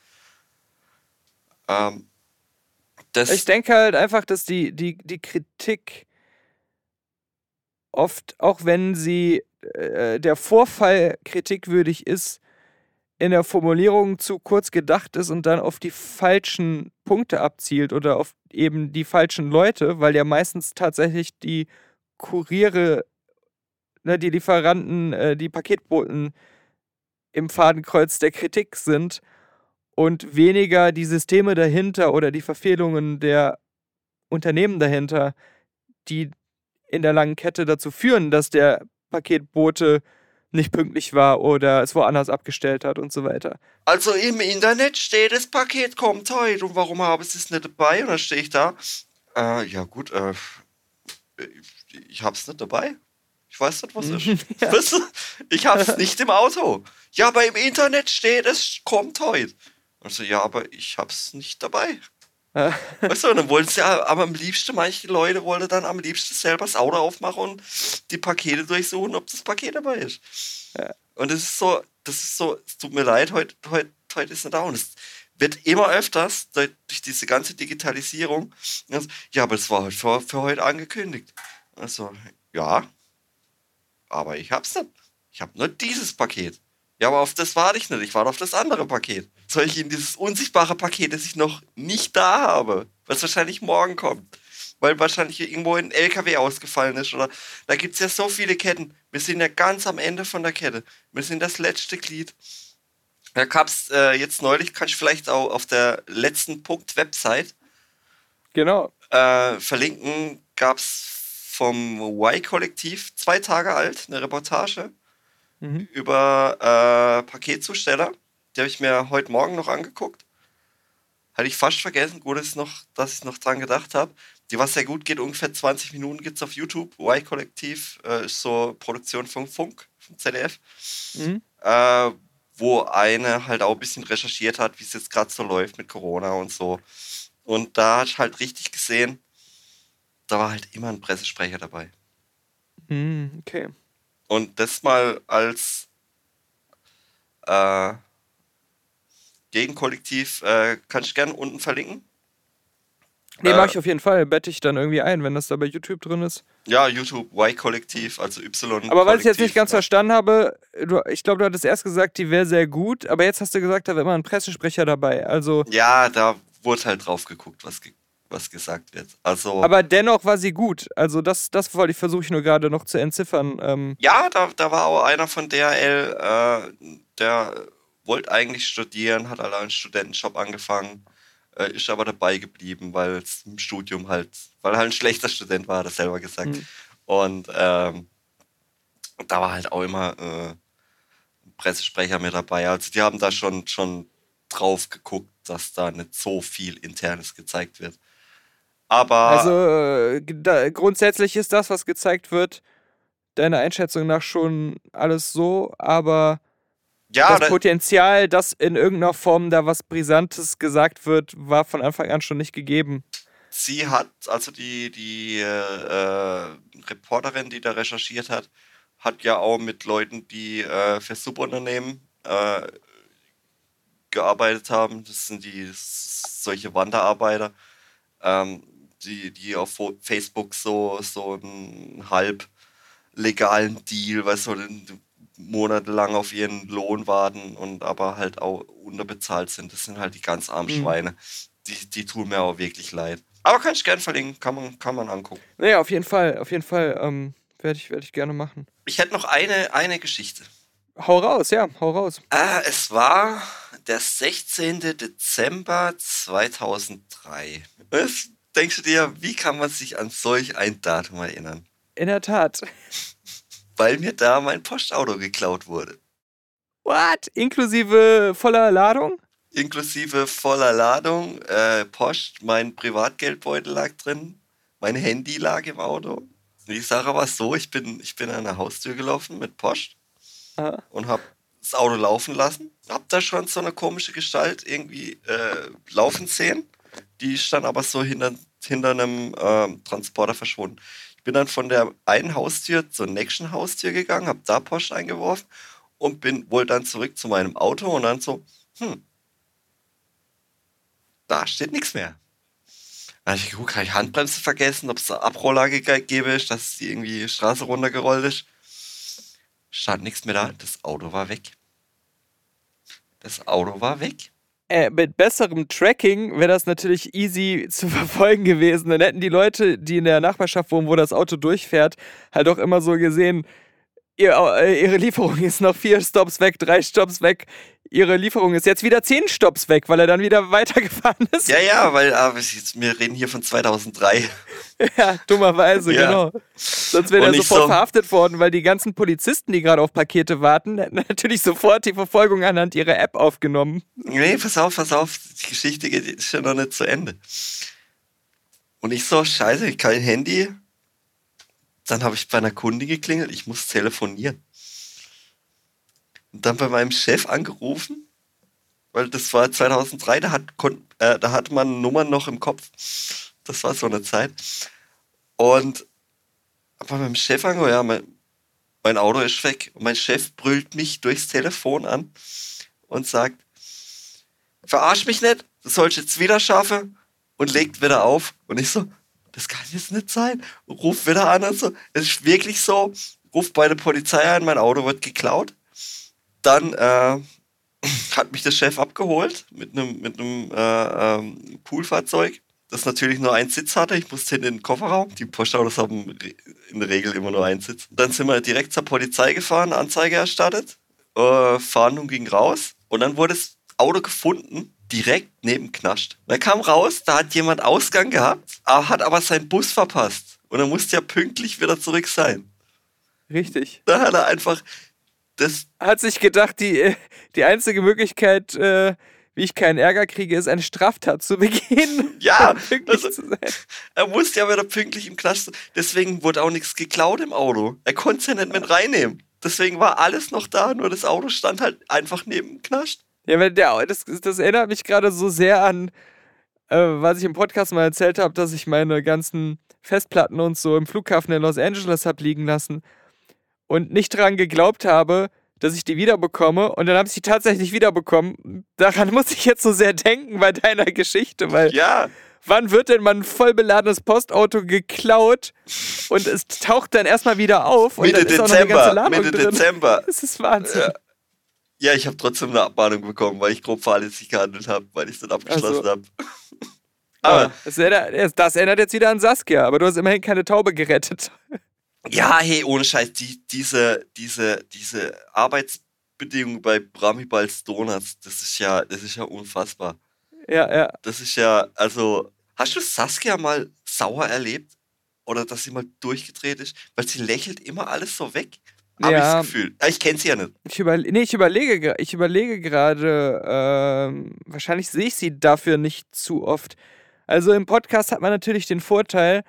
C: Ähm,
B: Ich denke halt einfach, dass die, die, die Kritik oft, auch wenn sie äh, der Vorfall kritikwürdig ist, in der Formulierung zu kurz gedacht ist und dann auf die falschen Punkte abzielt oder auf eben die falschen Leute, weil ja meistens tatsächlich die Kuriere, ne, die Lieferanten, äh, die Paketboten im Fadenkreuz der Kritik sind und weniger die Systeme dahinter oder die Verfehlungen der Unternehmen dahinter, die in der langen Kette dazu führen, dass der Paketbote nicht pünktlich war oder es woanders abgestellt hat und so weiter.
C: Also im Internet steht, das Paket kommt heute und warum habe ich es nicht dabei? Und dann stehe ich da. Äh, ja gut, äh, ich, ich habe es nicht dabei. Ich weiß nicht, was ist.
B: Ja.
C: Weißt du? Ich habe es nicht im Auto. Ja, aber im Internet steht, es kommt heute. Also ja, aber ich habe es nicht dabei.
B: Äh,
C: Weißt du, dann wollten sie ja, aber am liebsten, manche Leute wollten dann am liebsten selber das Auto aufmachen und die Pakete durchsuchen, ob das Paket dabei ist.
B: Ja.
C: Und das ist so, das ist so, es tut mir leid, heute, heute, heute ist nicht da. Und es wird immer öfters durch diese ganze Digitalisierung. Ja, aber das war heute für, für heute angekündigt. Also, ja, aber ich hab's nicht. Ich habe nur dieses Paket. Ja, aber auf das warte ich nicht. Ich warte auf das andere Paket. Soll ich in dieses unsichtbare Paket, das ich noch nicht da habe, was wahrscheinlich morgen kommt, weil wahrscheinlich irgendwo ein LKW ausgefallen ist oder da gibt es ja so viele Ketten. Wir sind ja ganz am Ende von der Kette. Wir sind das letzte Glied. Da gab's äh, jetzt neulich, kann ich vielleicht auch auf der letzten Punkt Website
B: genau.
C: äh, verlinken, gab es vom Y-Kollektiv zwei Tage alt eine Reportage
B: Mhm.
C: über äh, Paketzusteller. Die habe ich mir heute Morgen noch angeguckt. Hatte ich fast vergessen. Gut ist noch, dass ich noch dran gedacht habe. Die was sehr gut geht, ungefähr 20 Minuten gibt es auf YouTube. Y-Kollektiv äh, ist so Produktion von Funk, vom ZDF.
B: Mhm.
C: Äh, wo eine halt auch ein bisschen recherchiert hat, wie es jetzt gerade so läuft mit Corona und so. Und da hat ich halt richtig gesehen, da war halt immer ein Pressesprecher dabei.
B: Mhm, okay.
C: Und das mal als äh, Gegenkollektiv äh, kann ich gerne unten verlinken.
B: Nee,
C: Äh,
B: mach ich auf jeden Fall. Bette ich dann irgendwie ein, wenn das da bei YouTube drin ist.
C: Ja, YouTube Y-Kollektiv, also Y.
B: Aber weil ich jetzt nicht ganz
C: Kollektiv.
B: verstanden habe, du, ich glaube, du hattest erst gesagt, die wäre sehr gut, aber jetzt hast du gesagt, da wäre immer ein Pressesprecher dabei. Also,
C: Ja, da wurde halt drauf geguckt, was, ge was gesagt wird. Also,
B: aber dennoch war sie gut. Also das, das wollte ich versuche ich nur gerade noch zu entziffern. Ähm,
C: ja, da, da war auch einer von DHL, äh, der wollte eigentlich studieren, hat allein einen Studentenjob angefangen, äh, ist aber dabei geblieben, weil es im Studium halt, weil er halt ein schlechter Student war, hat er selber gesagt.
B: Mhm.
C: Und ähm, da war halt auch immer äh, ein Pressesprecher mit dabei. Also die haben da schon, schon drauf geguckt, dass da nicht so viel Internes gezeigt wird. Aber
B: also äh, da, grundsätzlich ist das, was gezeigt wird, deiner Einschätzung nach schon alles so, aber
C: ja,
B: das
C: da,
B: Potenzial, dass in irgendeiner Form da was Brisantes gesagt wird, war von Anfang an schon nicht gegeben.
C: sie hat, also die, die äh, äh, Reporterin, die da recherchiert hat, hat ja auch mit Leuten, die äh, für Subunternehmen äh, gearbeitet haben. Das sind die solche Wanderarbeiter, ähm, die, die auf Facebook so, so ein halb legalen Deal, weil so monatelang auf ihren Lohn warten und aber halt auch unterbezahlt sind. Das sind halt die ganz armen
B: Mhm.
C: Schweine. Die, die tun mir auch wirklich leid. Aber kann ich gern verlinken, kann man, kann man angucken.
B: Naja, auf jeden Fall, auf jeden Fall ähm, werde ich, werd ich gerne machen.
C: Ich hätte noch eine, eine Geschichte.
B: Hau raus, ja, hau raus.
C: Ah, es war der 16. Dezember 2003. Was denkst du dir, wie kann man sich an solch ein Datum erinnern?
B: In der Tat.
C: Weil mir da mein Postauto geklaut wurde.
B: What? Inklusive voller Ladung?
C: Inklusive voller Ladung, äh, Post, mein Privatgeldbeutel lag drin, mein Handy lag im Auto. Die Sache war so, ich bin, ich bin an der Haustür gelaufen mit Post
B: Aha.
C: und habe das Auto laufen lassen. Hab da schon so eine komische Gestalt irgendwie äh, laufen sehen. Die stand aber so hinter, hinter einem ähm, Transporter verschwunden. Bin dann von der einen Haustür zur nächsten Haustür gegangen, habe da Post eingeworfen und bin wohl dann zurück zu meinem Auto und dann so, hm, da steht nichts mehr. Da hab ich geguckt, habe ich Handbremse vergessen, ob es eine Abrolage gäbe, dass die irgendwie Straße runtergerollt ist. Stand nichts mehr da. Das Auto war weg. Das Auto war weg.
B: Äh, mit besserem Tracking wäre das natürlich easy zu verfolgen gewesen. Dann hätten die Leute, die in der Nachbarschaft wohnen, wo das Auto durchfährt, halt auch immer so gesehen, ihr, äh, ihre Lieferung ist noch vier Stops weg, drei Stops weg. Ihre Lieferung ist jetzt wieder zehn Stops weg, weil er dann wieder weitergefahren ist.
C: Ja, ja, weil es- wir reden hier von 2003.
B: Ja, dummerweise,
C: Ja.
B: genau. Sonst wäre er sofort
C: so-
B: verhaftet worden, weil die ganzen Polizisten, die gerade auf Pakete warten, hätten natürlich sofort die Verfolgung anhand ihrer App aufgenommen.
C: Nee, pass auf, pass auf. Die Geschichte geht ist ja noch nicht zu Ende. Und ich so, scheiße, kein Handy. Dann habe ich bei einer Kundin geklingelt, ich muss telefonieren. Und dann bei meinem Chef angerufen, weil das war 2003, da, hat, äh, da hatte man Nummern noch im Kopf. Das war so eine Zeit. Und bei meinem Chef angerufen, ja, mein, mein Auto ist weg. Und mein Chef brüllt mich durchs Telefon an und sagt, verarsch mich nicht, du sollst jetzt wieder schaffen und legt wieder auf. Und ich so, das kann jetzt nicht sein. Ruf wieder an und so. Es ist wirklich so, ruf bei der Polizei an, mein Auto wird geklaut. Dann äh, hat mich der Chef abgeholt mit einem mit äh, ähm, Poolfahrzeug, das natürlich nur einen Sitz hatte. Ich musste in den Kofferraum. Die Postautos haben in der Regel immer nur einen Sitz. Dann sind wir direkt zur Polizei gefahren, Anzeige erstattet. Äh, Fahndung ging raus und dann wurde das Auto gefunden, direkt neben Knascht. Dann kam raus, da hat jemand Ausgang gehabt, aber hat aber seinen Bus verpasst. Und er musste ja pünktlich wieder zurück sein.
B: Richtig.
C: Da hat er einfach das
B: Hat sich gedacht, die, äh, die einzige Möglichkeit, äh, wie ich keinen Ärger kriege, ist eine Straftat zu begehen.
C: Ja, also-
B: zu.
C: Er musste ja wieder pünktlich im Knast. Deswegen wurde auch nichts geklaut im Auto. Er konnte es ja nicht mit reinnehmen. Deswegen war alles noch da, nur das Auto stand halt einfach neben dem Knast.
B: Ja, weil der, das, das erinnert mich gerade so sehr an, äh, was ich im Podcast mal erzählt habe, dass ich meine ganzen Festplatten und so im Flughafen in Los Angeles habe liegen lassen und nicht daran geglaubt habe, dass ich die wiederbekomme. Und dann habe ich sie tatsächlich wiederbekommen. Daran muss ich jetzt so sehr denken bei deiner Geschichte, weil
C: Ja,
B: wann wird denn mal ein voll beladenes Postauto geklaut und es taucht dann erstmal wieder auf und
C: Mitte
B: dann ist auch noch eine ganze
C: Dezember.
B: Ladung
C: Mitte
B: drin.
C: Dezember.
B: Das ist Wahnsinn.
C: Ja. Ja, ich habe trotzdem eine Abmahnung bekommen, weil ich grob fahrlässig gehandelt habe, weil ich es nicht abgeschlossen
B: so.
C: habe.
B: Aber das erinnert, das erinnert jetzt wieder an Saskia, aber du hast immerhin keine Taube gerettet.
C: ja, hey, ohne Scheiß, die, diese, diese, diese Arbeitsbedingungen bei Bramibals Donuts, das ist ja, das ist ja unfassbar.
B: Ja, ja.
C: Das ist ja, also, hast du Saskia mal sauer erlebt? Oder dass sie mal durchgedreht ist? Weil sie lächelt immer alles so weg. Habe ich
B: Ja.
C: das Gefühl. Ich kenne sie ja nicht.
B: Ich, über, nee, ich überlege, ich überlege gerade, ähm, wahrscheinlich sehe ich sie dafür nicht zu oft. Also im Podcast hat man natürlich den Vorteil,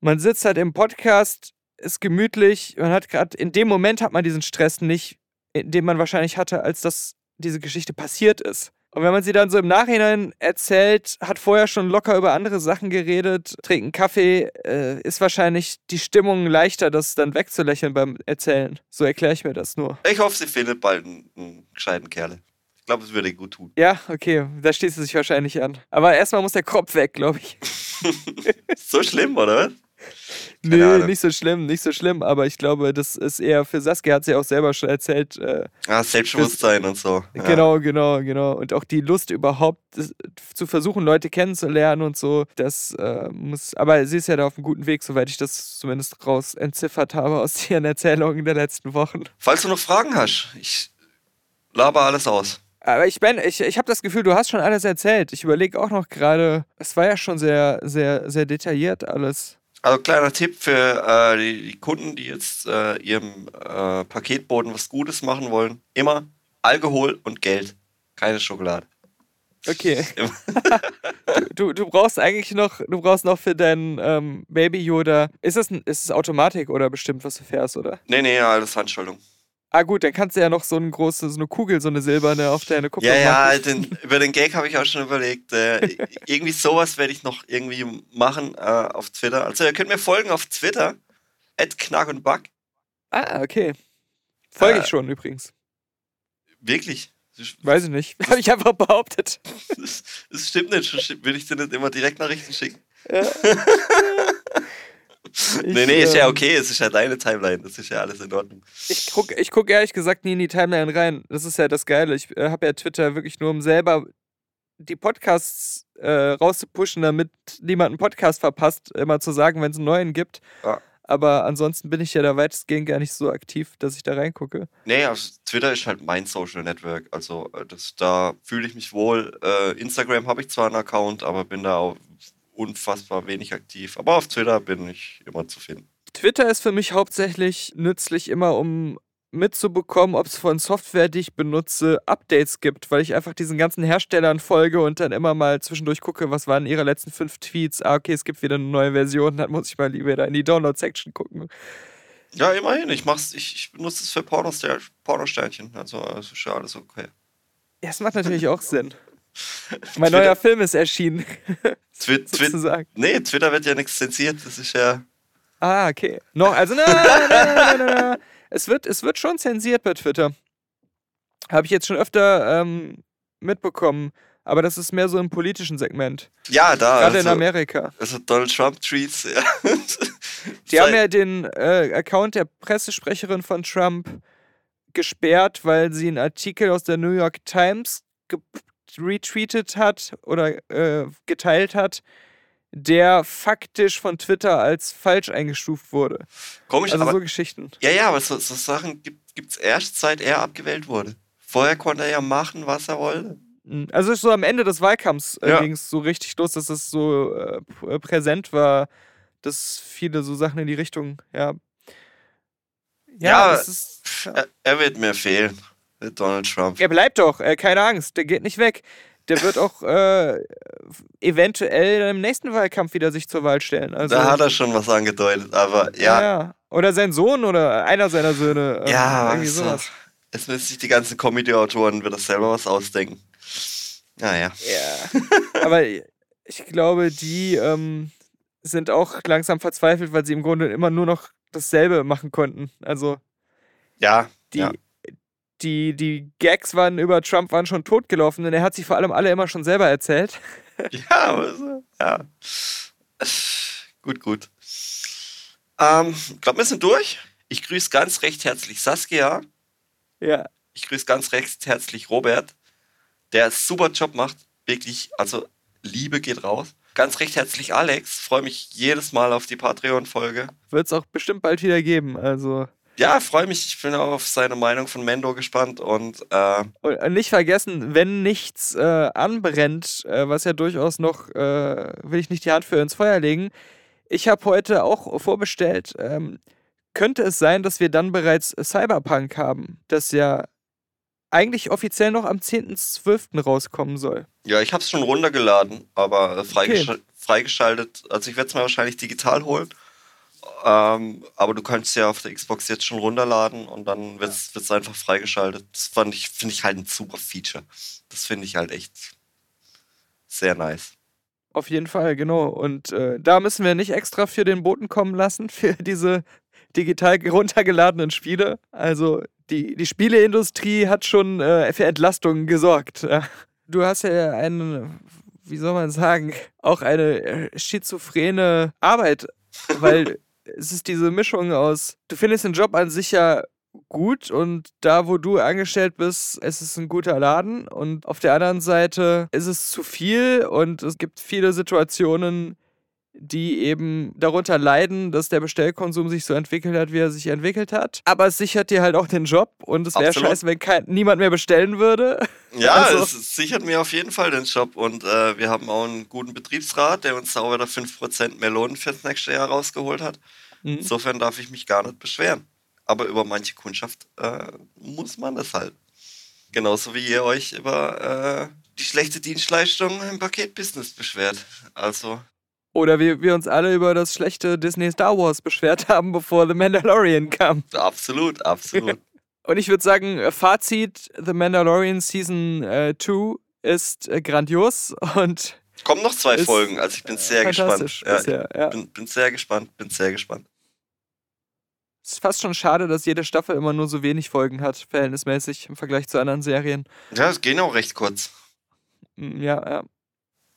B: man sitzt halt im Podcast, ist gemütlich, man hat gerade, in dem Moment hat man diesen Stress nicht, den man wahrscheinlich hatte, als das, diese Geschichte passiert ist. Und wenn man sie dann so im Nachhinein erzählt, hat vorher schon locker über andere Sachen geredet, trinkt einen Kaffee, äh, ist wahrscheinlich die Stimmung leichter, das dann wegzulächeln beim Erzählen. So erkläre ich mir das nur.
C: Ich hoffe, sie findet bald einen, einen gescheiten Kerl. Ich glaube, es würde ihr gut tun.
B: Ja, okay, da schließt es sich wahrscheinlich an. Aber erstmal muss der Kopf weg, glaube ich.
C: so schlimm, oder was?
B: Nee,
C: Ahnung.
B: nicht so schlimm, nicht so schlimm, aber ich glaube, das ist eher für Saskia, hat sie auch selber schon erzählt. Äh,
C: Ah, Selbstbewusstsein und so. Ja.
B: Genau, genau, genau. Und auch die Lust überhaupt das, zu versuchen, Leute kennenzulernen und so, das äh, muss, aber sie ist ja da auf einem guten Weg, soweit ich das zumindest raus entziffert habe aus ihren Erzählungen der letzten Wochen.
C: Falls du noch Fragen hast, ich laber alles aus.
B: Aber ich bin, ich, ich habe das Gefühl, du hast schon alles erzählt. Ich überlege auch noch gerade, es war ja schon sehr, sehr, sehr detailliert alles.
C: Also kleiner Tipp für äh, die, die Kunden, die jetzt äh, ihrem äh, Paketboten was Gutes machen wollen. Immer Alkohol und Geld. Keine Schokolade.
B: Okay. Du, du brauchst eigentlich noch, du brauchst noch für deinen ähm, Baby Yoda. Ist es, ein- ist es Automatik oder bestimmt, was du fährst, oder?
C: Nee, nee, alles Handschaltung.
B: Ah gut, dann kannst du ja noch so eine große, so eine Kugel, so eine silberne auf deine Kupplung
C: Ja, ja,
B: machen.
C: den, über den Gag habe ich auch schon überlegt. Äh, irgendwie sowas werde ich noch irgendwie machen äh, auf Twitter. Also ihr könnt mir folgen auf Twitter. At Knack und Back.
B: Ah, okay. Folge
C: Äh,
B: ich schon übrigens.
C: Wirklich.
B: Weiß ich nicht. Habe ich einfach behauptet.
C: das, stimmt nicht. Würde ich dir nicht immer direkt Nachrichten schicken.
B: Ich,
C: nee, nee, ist ja
B: ähm,
C: okay. Es ist ja deine Timeline. Das ist ja alles in Ordnum.
B: Ich gucke ich guck ehrlich gesagt nie in die Timeline rein. Das ist ja das Geile. Ich äh, habe ja Twitter wirklich nur, um selber die Podcasts äh, rauszupushen, damit niemand einen Podcast verpasst, immer zu sagen, wenn es einen neuen gibt.
C: Ja.
B: Aber ansonsten bin ich ja da weitestgehend gar nicht so aktiv, dass ich da reingucke.
C: Nee, also Twitter ist halt mein Social Network. Also äh, das, da fühle ich mich wohl. Äh, Instagram habe ich zwar einen Account, aber bin da auch unfassbar wenig aktiv. Aber auf Twitter bin ich immer zu finden.
B: Twitter ist für mich hauptsächlich nützlich immer, um mitzubekommen, ob es von Software, die ich benutze, Updates gibt, weil ich einfach diesen ganzen Herstellern folge und dann immer mal zwischendurch gucke, was waren ihre letzten fünf Tweets. Ah, okay, es gibt wieder eine neue Version, dann muss ich mal lieber da in die Download-Section gucken.
C: Ja, immerhin. Ich, mach's, ich, ich benutze es für Pornoster Pornosternchen. Also es ist ja alles okay.
B: Ja, es macht natürlich auch Sinn. Mein
C: Twitter-
B: neuer Film ist erschienen,
C: Twi Twi nee, Twitter wird ja nichts zensiert. Das ist ja.
B: Ah, okay. Noch, also, na, na, na, na. Es, wird, es wird schon zensiert bei Twitter. Habe ich jetzt schon öfter ähm, mitbekommen. Aber das ist mehr so im politischen Segment.
C: Ja, da.
B: Gerade in
C: also,
B: Amerika.
C: also Donald Trump-Tweets. Ja.
B: Die haben ja den äh, Account der Pressesprecherin von Trump gesperrt, weil sie einen Artikel aus der New York Times retweetet hat oder äh, geteilt hat, der faktisch von Twitter als falsch eingestuft wurde.
C: Komisch,
B: Also
C: aber.
B: so Geschichten.
C: Ja, ja, aber so, so Sachen gibt es erst seit er abgewählt wurde. Vorher konnte er ja machen, was er wollte.
B: Mm, Also so am Ende des Wahlkampfs äh,
C: Ja.
B: ging es so richtig los, dass es so äh, präsent war, dass viele so Sachen in die Richtung, ja.
C: Ja,
B: das ist. Ja.
C: Er, er wird mir fehlen, Donald Trump.
B: Er bleibt doch, äh, keine Angst, der geht nicht weg. Der wird auch äh, eventuell im nächsten Wahlkampf wieder sich zur Wahl stellen. Also,
C: da hat er schon was angedeutet, aber
B: ja.
C: ja.
B: Oder sein Sohn oder einer seiner Söhne. ähm,
C: Ja,
B: irgendwie
C: also,
B: sowas.
C: es müssen sich die ganzen Comedy-Autoren wieder selber was ausdenken. Naja.
B: Ja. Aber ich glaube, die ähm, sind auch langsam verzweifelt, weil sie im Grunde immer nur noch dasselbe machen konnten. Also
C: Ja,
B: die,
C: ja.
B: Die, die Gags waren über Trump waren schon totgelaufen und er hat sie vor allem alle immer schon selber erzählt.
C: Ja, aber so, ja. Gut, gut. Ähm, ich glaube, wir sind durch. Ich grüße ganz recht herzlich Saskia.
B: Ja.
C: Ich grüße ganz recht herzlich Robert, der einen super Job macht. Wirklich, also Liebe geht raus. Ganz recht herzlich Alex. Freue mich jedes Mal auf die Patreon-Folge.
B: Wird es auch bestimmt bald wieder geben. Also.
C: Ja, freue mich. Ich bin auch auf seine Meinung von Mendo gespannt. Und äh,
B: Und nicht vergessen, wenn nichts äh, anbrennt, äh, was ja durchaus noch, äh, will ich nicht die Hand für ins Feuer legen. Ich habe heute auch vorbestellt, ähm, könnte es sein, dass wir dann bereits Cyberpunk haben, das ja eigentlich offiziell noch am 10.12. rauskommen soll.
C: ja, ich habe es schon runtergeladen, aber äh, freigesch
B: Okay.
C: freigeschaltet. Also ich werde es mir wahrscheinlich digital holen. Ähm, aber du kannst ja auf der Xbox jetzt schon runterladen und dann wird es einfach freigeschaltet. Das fand ich, finde ich halt ein super Feature. Das finde ich halt echt sehr nice.
B: Auf jeden Fall, genau. Und äh, da müssen wir nicht extra für den Boten kommen lassen, für diese digital runtergeladenen Spiele. Also die, die Spieleindustrie hat schon äh, für Entlastung gesorgt. Ja. Du hast ja eine, wie soll man sagen, auch eine äh, schizophrene Arbeit, weil es ist diese Mischung aus, du findest den Job an sich ja gut und da, wo du angestellt bist, es ist ein guter Laden und auf der anderen Seite ist es zu viel und es gibt viele Situationen, die eben darunter leiden, dass der Bestellkonsum sich so entwickelt hat, wie er sich entwickelt hat. Aber es sichert dir halt auch den Job und es wäre scheiße, wenn kein, niemand mehr bestellen würde.
C: Ja,
B: Also-
C: es sichert mir auf jeden Fall den Job und äh, wir haben auch einen guten Betriebsrat, der uns auch wieder 5% mehr Lohn fürs nächste Jahr rausgeholt hat.
B: Mhm.
C: Insofern darf ich mich gar nicht beschweren. Aber über manche Kundschaft äh, muss man das halt. Genauso wie ihr euch über äh, die schlechte Dienstleistung im Paketbusiness beschwert. Also,
B: Oder wie wir uns alle über das schlechte Disney Star Wars beschwert haben, bevor The Mandalorian kam.
C: absolut, absolut.
B: Und ich würde sagen, äh, Fazit: The Mandalorian Season 2 ist äh, grandios und
C: Kommen noch zwei Folgen, also ich bin sehr gespannt. Ja,
B: bisher. Ja.
C: bin, bin sehr gespannt, bin sehr gespannt.
B: Es ist fast schon schade, dass jede Staffel immer nur so wenig Folgen hat, verhältnismäßig im Vergleich zu anderen Serien.
C: Ja, es gehen auch recht kurz.
B: Mm, Ja, ja.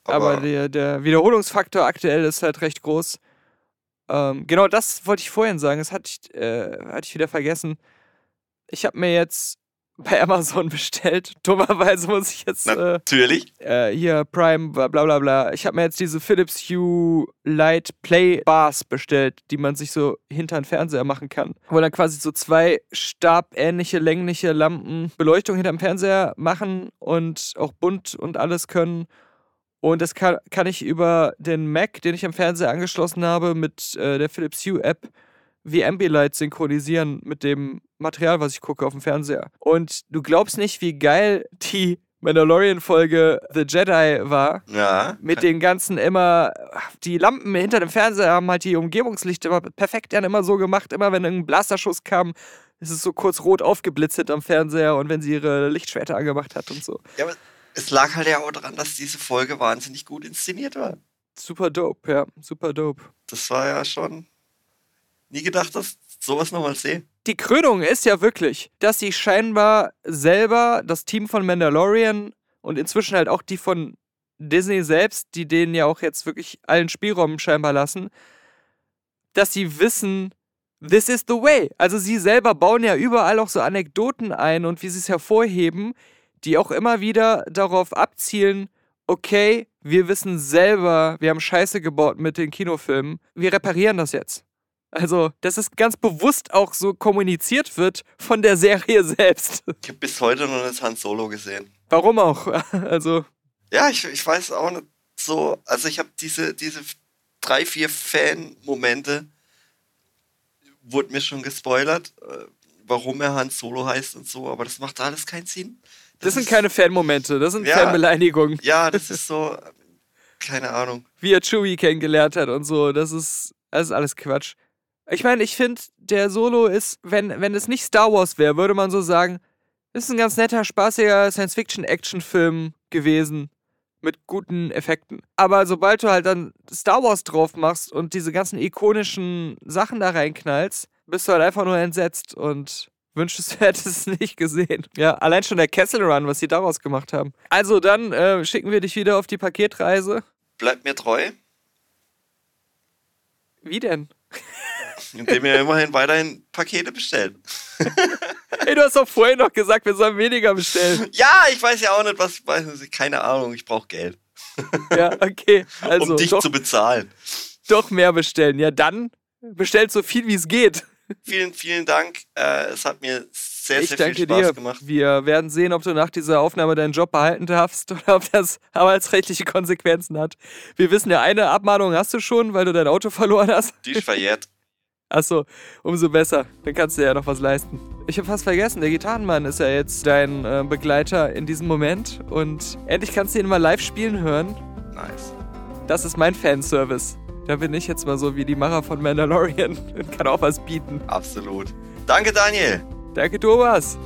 C: Aber,
B: Aber der, der Wiederholungsfaktor aktuell ist halt recht groß. Ähm, genau das wollte ich vorhin sagen. Das hatte ich, äh, hatte ich wieder vergessen. Ich habe mir jetzt bei Amazon bestellt. Dummerweise muss ich jetzt äh,
C: natürlich.
B: äh, hier Prime, bla bla bla. bla. Ich habe mir jetzt diese Philips Hue Light Play Bars bestellt, die man sich so hinter den Fernseher machen kann. Wo dann quasi so zwei stabähnliche, längliche Lampen Beleuchtung hinterm Fernseher machen und auch bunt und alles können. Und das kann, kann ich über den Mac, den ich am Fernseher angeschlossen habe, mit äh, der Philips Hue App wie Ambilight synchronisieren mit dem Material, was ich gucke auf dem Fernseher. Und du glaubst nicht, wie geil die Mandalorian-Folge The Jedi war.
C: Ja.
B: Mit den ganzen immer, die Lampen hinter dem Fernseher haben halt die Umgebungslichter immer perfekt dann immer so gemacht. Immer wenn ein Blasterschuss kam, ist es so kurz rot aufgeblitzt am Fernseher und wenn sie ihre Lichtschwerter angemacht hat und so.
C: ja, aber es lag halt ja auch daran, dass diese Folge wahnsinnig gut inszeniert war.
B: Super dope, ja, super dope.
C: Das war ja schon nie gedacht, dass sowas nochmal sehe.
B: die Krönung ist ja wirklich, dass sie scheinbar selber das Team von Mandalorian und inzwischen halt auch die von Disney selbst, die denen ja auch jetzt wirklich allen Spielraum scheinbar lassen, dass sie wissen, this is the way. Also sie selber bauen ja überall auch so Anekdoten ein und wie sie es hervorheben, die auch immer wieder darauf abzielen, okay, wir wissen selber, wir haben Scheiße gebaut mit den Kinofilmen, wir reparieren das jetzt. Also, dass es ganz bewusst auch so kommuniziert wird von der Serie selbst.
C: Ich habe bis heute noch nicht Han Solo gesehen.
B: Warum auch? Also,
C: Ja, ich, ich weiß auch nicht so. Also ich habe diese, diese drei, vier Fan-Momente, wurde mir schon gespoilert, äh, warum er Han Solo heißt und so, aber das macht alles keinen Sinn.
B: das sind
C: ist-
B: keine Fanmomente, das sind
C: Ja.
B: Fanbeleidigungen.
C: Ja, das ist so, keine Ahnung.
B: Wie er Chewie kennengelernt hat und so. Das ist, das ist alles Quatsch. Ich meine, ich finde, der Solo ist, wenn, wenn es nicht Star Wars wäre, würde man so sagen, ist ein ganz netter, spaßiger Science-Fiction-Action-Film gewesen. Mit guten Effekten. Aber sobald du halt dann Star Wars drauf machst und diese ganzen ikonischen Sachen da reinknallst, bist du halt einfach nur entsetzt und wünschst, du hättest es nicht gesehen. Ja, allein schon der Kessel Run, was sie daraus gemacht haben. Also dann äh, schicken wir dich wieder auf die Paketreise.
C: Bleibt mir treu,
B: Wie denn?
C: indem ihr immerhin weiterhin Pakete bestellt.
B: Hey, du hast doch vorhin noch gesagt, wir sollen weniger bestellen.
C: Ja, ich weiß ja auch nicht, was, keine Ahnung, ich brauche Geld,
B: Ja, okay. Also
C: um dich
B: doch,
C: zu bezahlen.
B: doch mehr bestellen. Ja, dann bestellt so viel, wie es geht.
C: Vielen, vielen Dank. Äh, es hat mir sehr,
B: ich
C: sehr
B: danke
C: viel Spaß
B: dir.
C: gemacht.
B: Wir werden sehen, ob du nach dieser Aufnahme deinen Job behalten darfst oder ob das arbeitsrechtliche Konsequenzen hat. Wir wissen ja, eine Abmahnung hast du schon, weil du dein Auto verloren hast.
C: Die ist verjährt.
B: Achso, umso besser. Dann kannst du ja noch was leisten. Ich habe fast vergessen, der Gitarrenmann ist ja jetzt dein äh, Begleiter in diesem Moment. Und endlich kannst du ihn mal live spielen hören.
C: Nice.
B: Das ist mein Fanservice. Da bin ich jetzt mal so wie die Macher von Mandalorian und kann auch was bieten.
C: Absolut. Danke, Daniel.
B: Danke, Thomas.